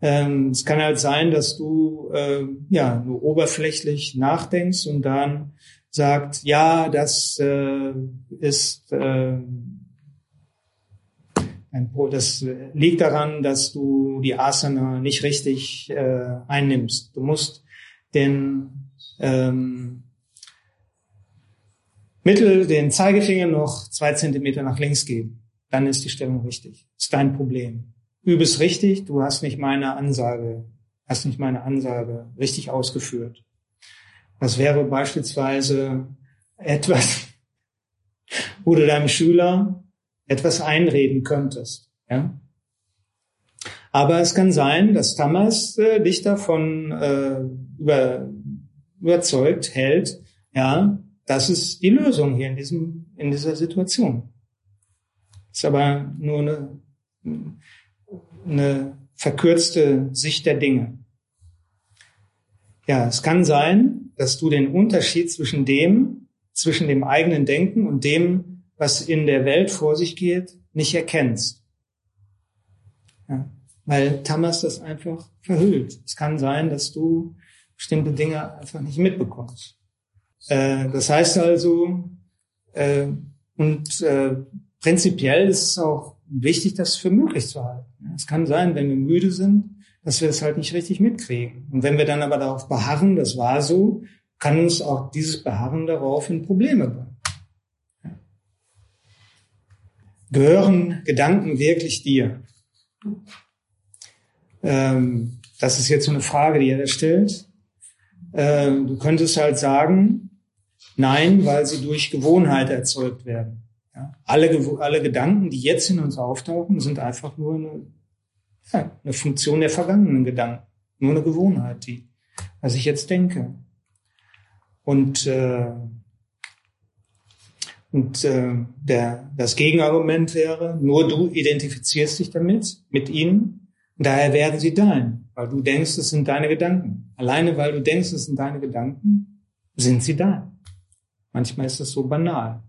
Ähm, es kann halt sein, dass du äh, ja nur oberflächlich nachdenkst und dann sagt, ja, das äh, ist äh, das liegt daran, dass du die Asana nicht richtig äh, einnimmst. Du musst den ähm, Mittel, den Zeigefinger noch zwei Zentimeter nach links geben. Dann ist die Stellung richtig. ist dein Problem. Übe es richtig, du hast nicht meine Ansage, hast nicht meine Ansage richtig ausgeführt. Das wäre beispielsweise etwas, wo du deinem Schüler etwas einreden könntest. Ja? Aber es kann sein, dass Thomas äh, dich davon äh, über, überzeugt hält, ja, das ist die Lösung hier in diesem, in dieser Situation. Ist aber nur eine, eine verkürzte Sicht der Dinge. Ja, es kann sein, dass du den Unterschied zwischen dem, zwischen dem eigenen Denken und dem, was in der Welt vor sich geht, nicht erkennst. Ja, weil Tamas das einfach verhüllt. Es kann sein, dass du bestimmte Dinge einfach nicht mitbekommst. Äh, das heißt also, äh, und äh, prinzipiell ist es auch wichtig, das für möglich zu halten. Es kann sein, wenn wir müde sind, dass wir das halt nicht richtig mitkriegen. Und wenn wir dann aber darauf beharren, das war so, kann uns auch dieses Beharren darauf in Probleme bringen. Gehören Gedanken wirklich dir? Ähm, das ist jetzt so eine Frage, die er stellt. Ähm, du könntest halt sagen, nein, weil sie durch Gewohnheit erzeugt werden. Ja. Alle, alle Gedanken, die jetzt in uns auftauchen, sind einfach nur eine ja, eine Funktion der vergangenen Gedanken. Nur eine Gewohnheit, die, was ich jetzt denke. Und, äh, und äh, der, das Gegenargument wäre, nur du identifizierst dich damit, mit ihnen, und daher werden sie dein, weil du denkst, es sind deine Gedanken. Alleine weil du denkst, es sind deine Gedanken, sind sie dein. Manchmal ist das so banal.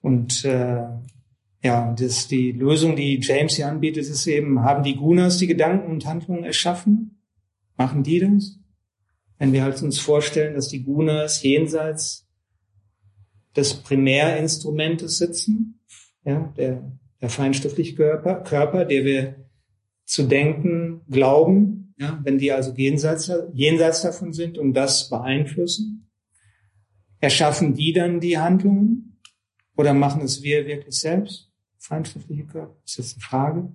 Und äh, ja, das, die Lösung, die James hier anbietet, ist eben, haben die Gunas die Gedanken und Handlungen erschaffen? Machen die das? Wenn wir halt uns vorstellen, dass die Gunas jenseits des Primärinstrumentes sitzen, ja, der, der feinstoffliche Körper, Körper, der wir zu denken glauben, ja, wenn die also jenseits, jenseits davon sind und das beeinflussen, erschaffen die dann die Handlungen oder machen es wir wirklich selbst? feinstoffliche Körper? Ist das eine Frage?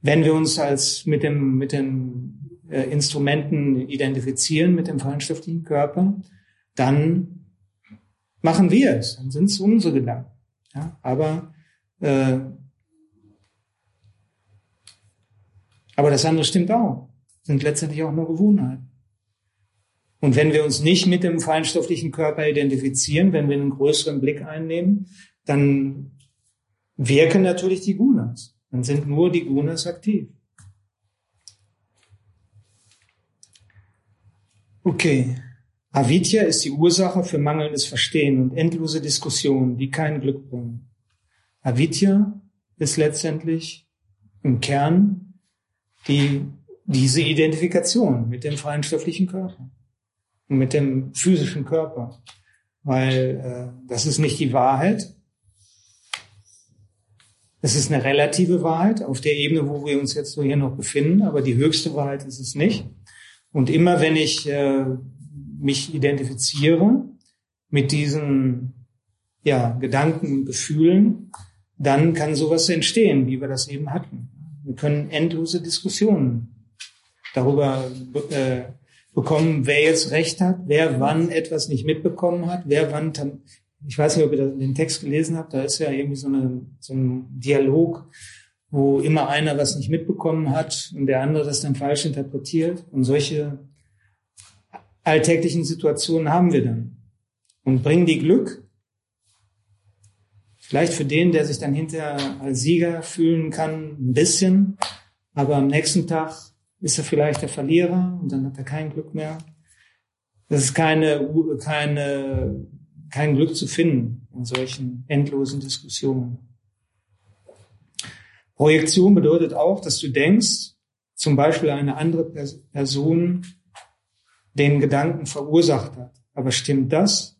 Wenn wir uns als mit dem, mit den äh, Instrumenten identifizieren, mit dem feinstofflichen Körper, dann machen wir es. Dann sind es unsere Gedanken. Ja, aber, äh, aber das andere stimmt auch. Sind letztendlich auch nur Gewohnheiten. Und wenn wir uns nicht mit dem feinstofflichen Körper identifizieren, wenn wir einen größeren Blick einnehmen, dann wirken natürlich die Gunas. Dann sind nur die Gunas aktiv. Okay. Avidya ist die Ursache für mangelndes Verstehen und endlose Diskussionen, die kein Glück bringen. Avidya ist letztendlich im Kern die, diese Identifikation mit dem feinstofflichen Körper mit dem physischen Körper, weil äh, das ist nicht die Wahrheit. Es ist eine relative Wahrheit auf der Ebene, wo wir uns jetzt so hier noch befinden, aber die höchste Wahrheit ist es nicht. Und immer wenn ich äh, mich identifiziere mit diesen ja, Gedanken und Gefühlen, dann kann sowas entstehen, wie wir das eben hatten. Wir können endlose Diskussionen darüber äh, bekommen, wer jetzt recht hat, wer wann etwas nicht mitbekommen hat, wer wann ich weiß nicht, ob ihr den Text gelesen habt, da ist ja irgendwie so, eine, so ein Dialog, wo immer einer was nicht mitbekommen hat und der andere das dann falsch interpretiert. Und solche alltäglichen Situationen haben wir dann. Und bringen die Glück? Vielleicht für den, der sich dann hinterher als Sieger fühlen kann, ein bisschen, aber am nächsten Tag ist er vielleicht der Verlierer und dann hat er kein Glück mehr. Das ist keine, keine, kein Glück zu finden in solchen endlosen Diskussionen. Projektion bedeutet auch, dass du denkst, zum Beispiel eine andere Person den Gedanken verursacht hat. Aber stimmt das?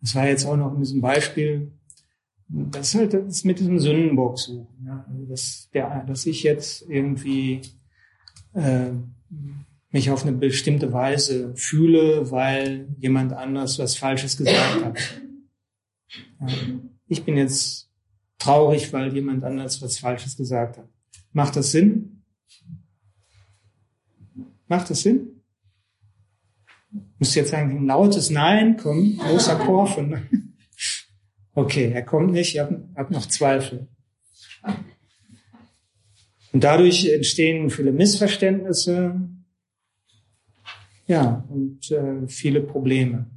Das war jetzt auch noch in diesem Beispiel, das ist halt das mit diesem Sündenbock suchen. Ja? Also dass, der, dass ich jetzt irgendwie äh, mich auf eine bestimmte Weise fühle, weil jemand anders was Falsches gesagt hat. Ja? Ich bin jetzt traurig, weil jemand anders was Falsches gesagt hat. Macht das Sinn? Macht das Sinn? Muss jetzt sagen, ein lautes Nein kommen, großer Chor von. Okay, er kommt nicht, ich habe hab noch Zweifel. Und dadurch entstehen viele Missverständnisse, ja, und äh, viele Probleme.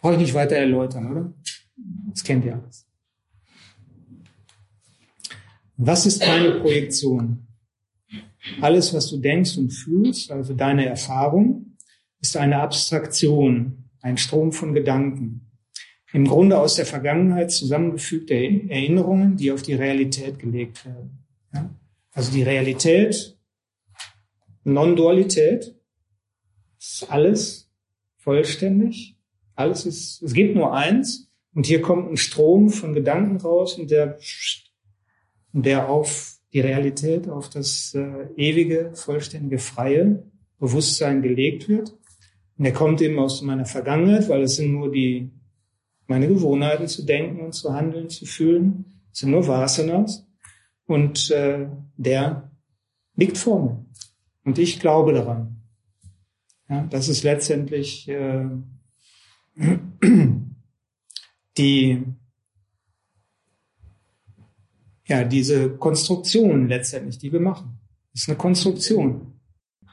Brauche ich nicht weiter erläutern, oder? Das kennt ihr alles. Was ist deine Projektion? Alles, was du denkst und fühlst, also deine Erfahrung, ist eine Abstraktion, ein Strom von Gedanken. Im Grunde aus der Vergangenheit zusammengefügte Erinnerungen, die auf die Realität gelegt werden. Ja? Also die Realität, Non-Dualität, ist alles vollständig. Alles ist, es gibt nur eins. Und hier kommt ein Strom von Gedanken raus und der, der auf die Realität auf das äh, ewige, vollständige, freie Bewusstsein gelegt wird. Und er kommt eben aus meiner Vergangenheit, weil es sind nur die, meine Gewohnheiten zu denken und zu handeln, zu fühlen. Es sind nur Vasanas. Und äh, der liegt vor mir. Und ich glaube daran. Ja, das ist letztendlich äh, die ja, diese Konstruktion letztendlich, die wir machen. Das ist eine Konstruktion.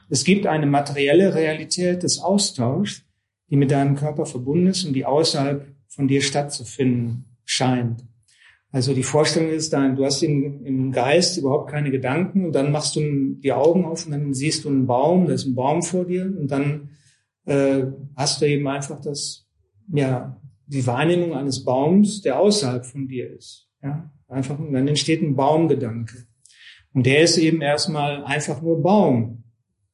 Es gibt eine materielle Realität des Austauschs, die mit deinem Körper verbunden ist und die außerhalb von dir stattzufinden scheint. Also die Vorstellung ist dann, du hast im, im Geist überhaupt keine Gedanken und dann machst du die Augen auf und dann siehst du einen Baum, da ist ein Baum vor dir und dann äh, hast du eben einfach das, ja, die Wahrnehmung eines Baums, der außerhalb von dir ist. Ja? Einfach, dann entsteht ein Baumgedanke. Und der ist eben erstmal einfach nur Baum.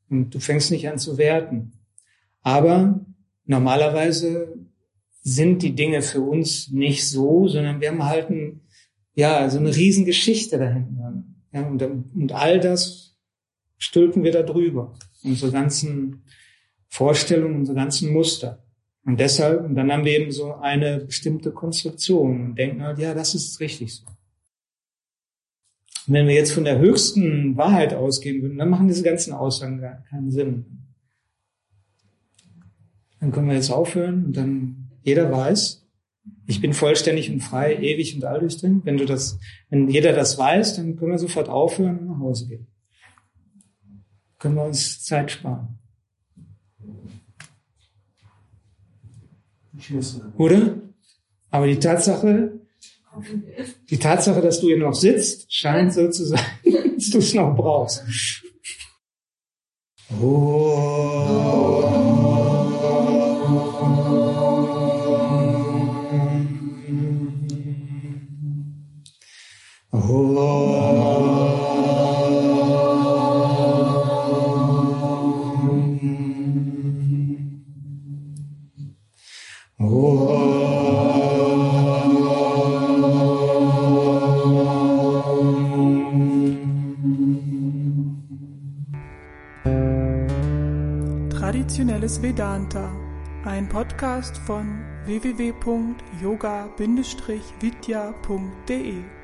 Und du fängst nicht an zu werten. Aber normalerweise sind die Dinge für uns nicht so, sondern wir haben halt ein, ja, so eine Riesengeschichte dahinter. Ja, und, und all das stülpen wir da drüber. Unsere ganzen Vorstellungen, unsere ganzen Muster. Und deshalb, und dann haben wir eben so eine bestimmte Konstruktion und denken halt, ja, das ist richtig so. Und wenn wir jetzt von der höchsten Wahrheit ausgehen würden, dann machen diese ganzen Aussagen gar keinen Sinn. Dann können wir jetzt aufhören und dann jeder weiß, ich bin vollständig und frei, ewig und alldurchdringend. Wenn du das, wenn jeder das weiß, dann können wir sofort aufhören und nach Hause gehen. Können wir uns Zeit sparen. Oder? Aber die Tatsache, die Tatsache, dass du hier noch sitzt, scheint so zu sein, dass du es noch brauchst. Oh.
Traditionelles Vedanta, ein Podcast von www.yoga-vidya.de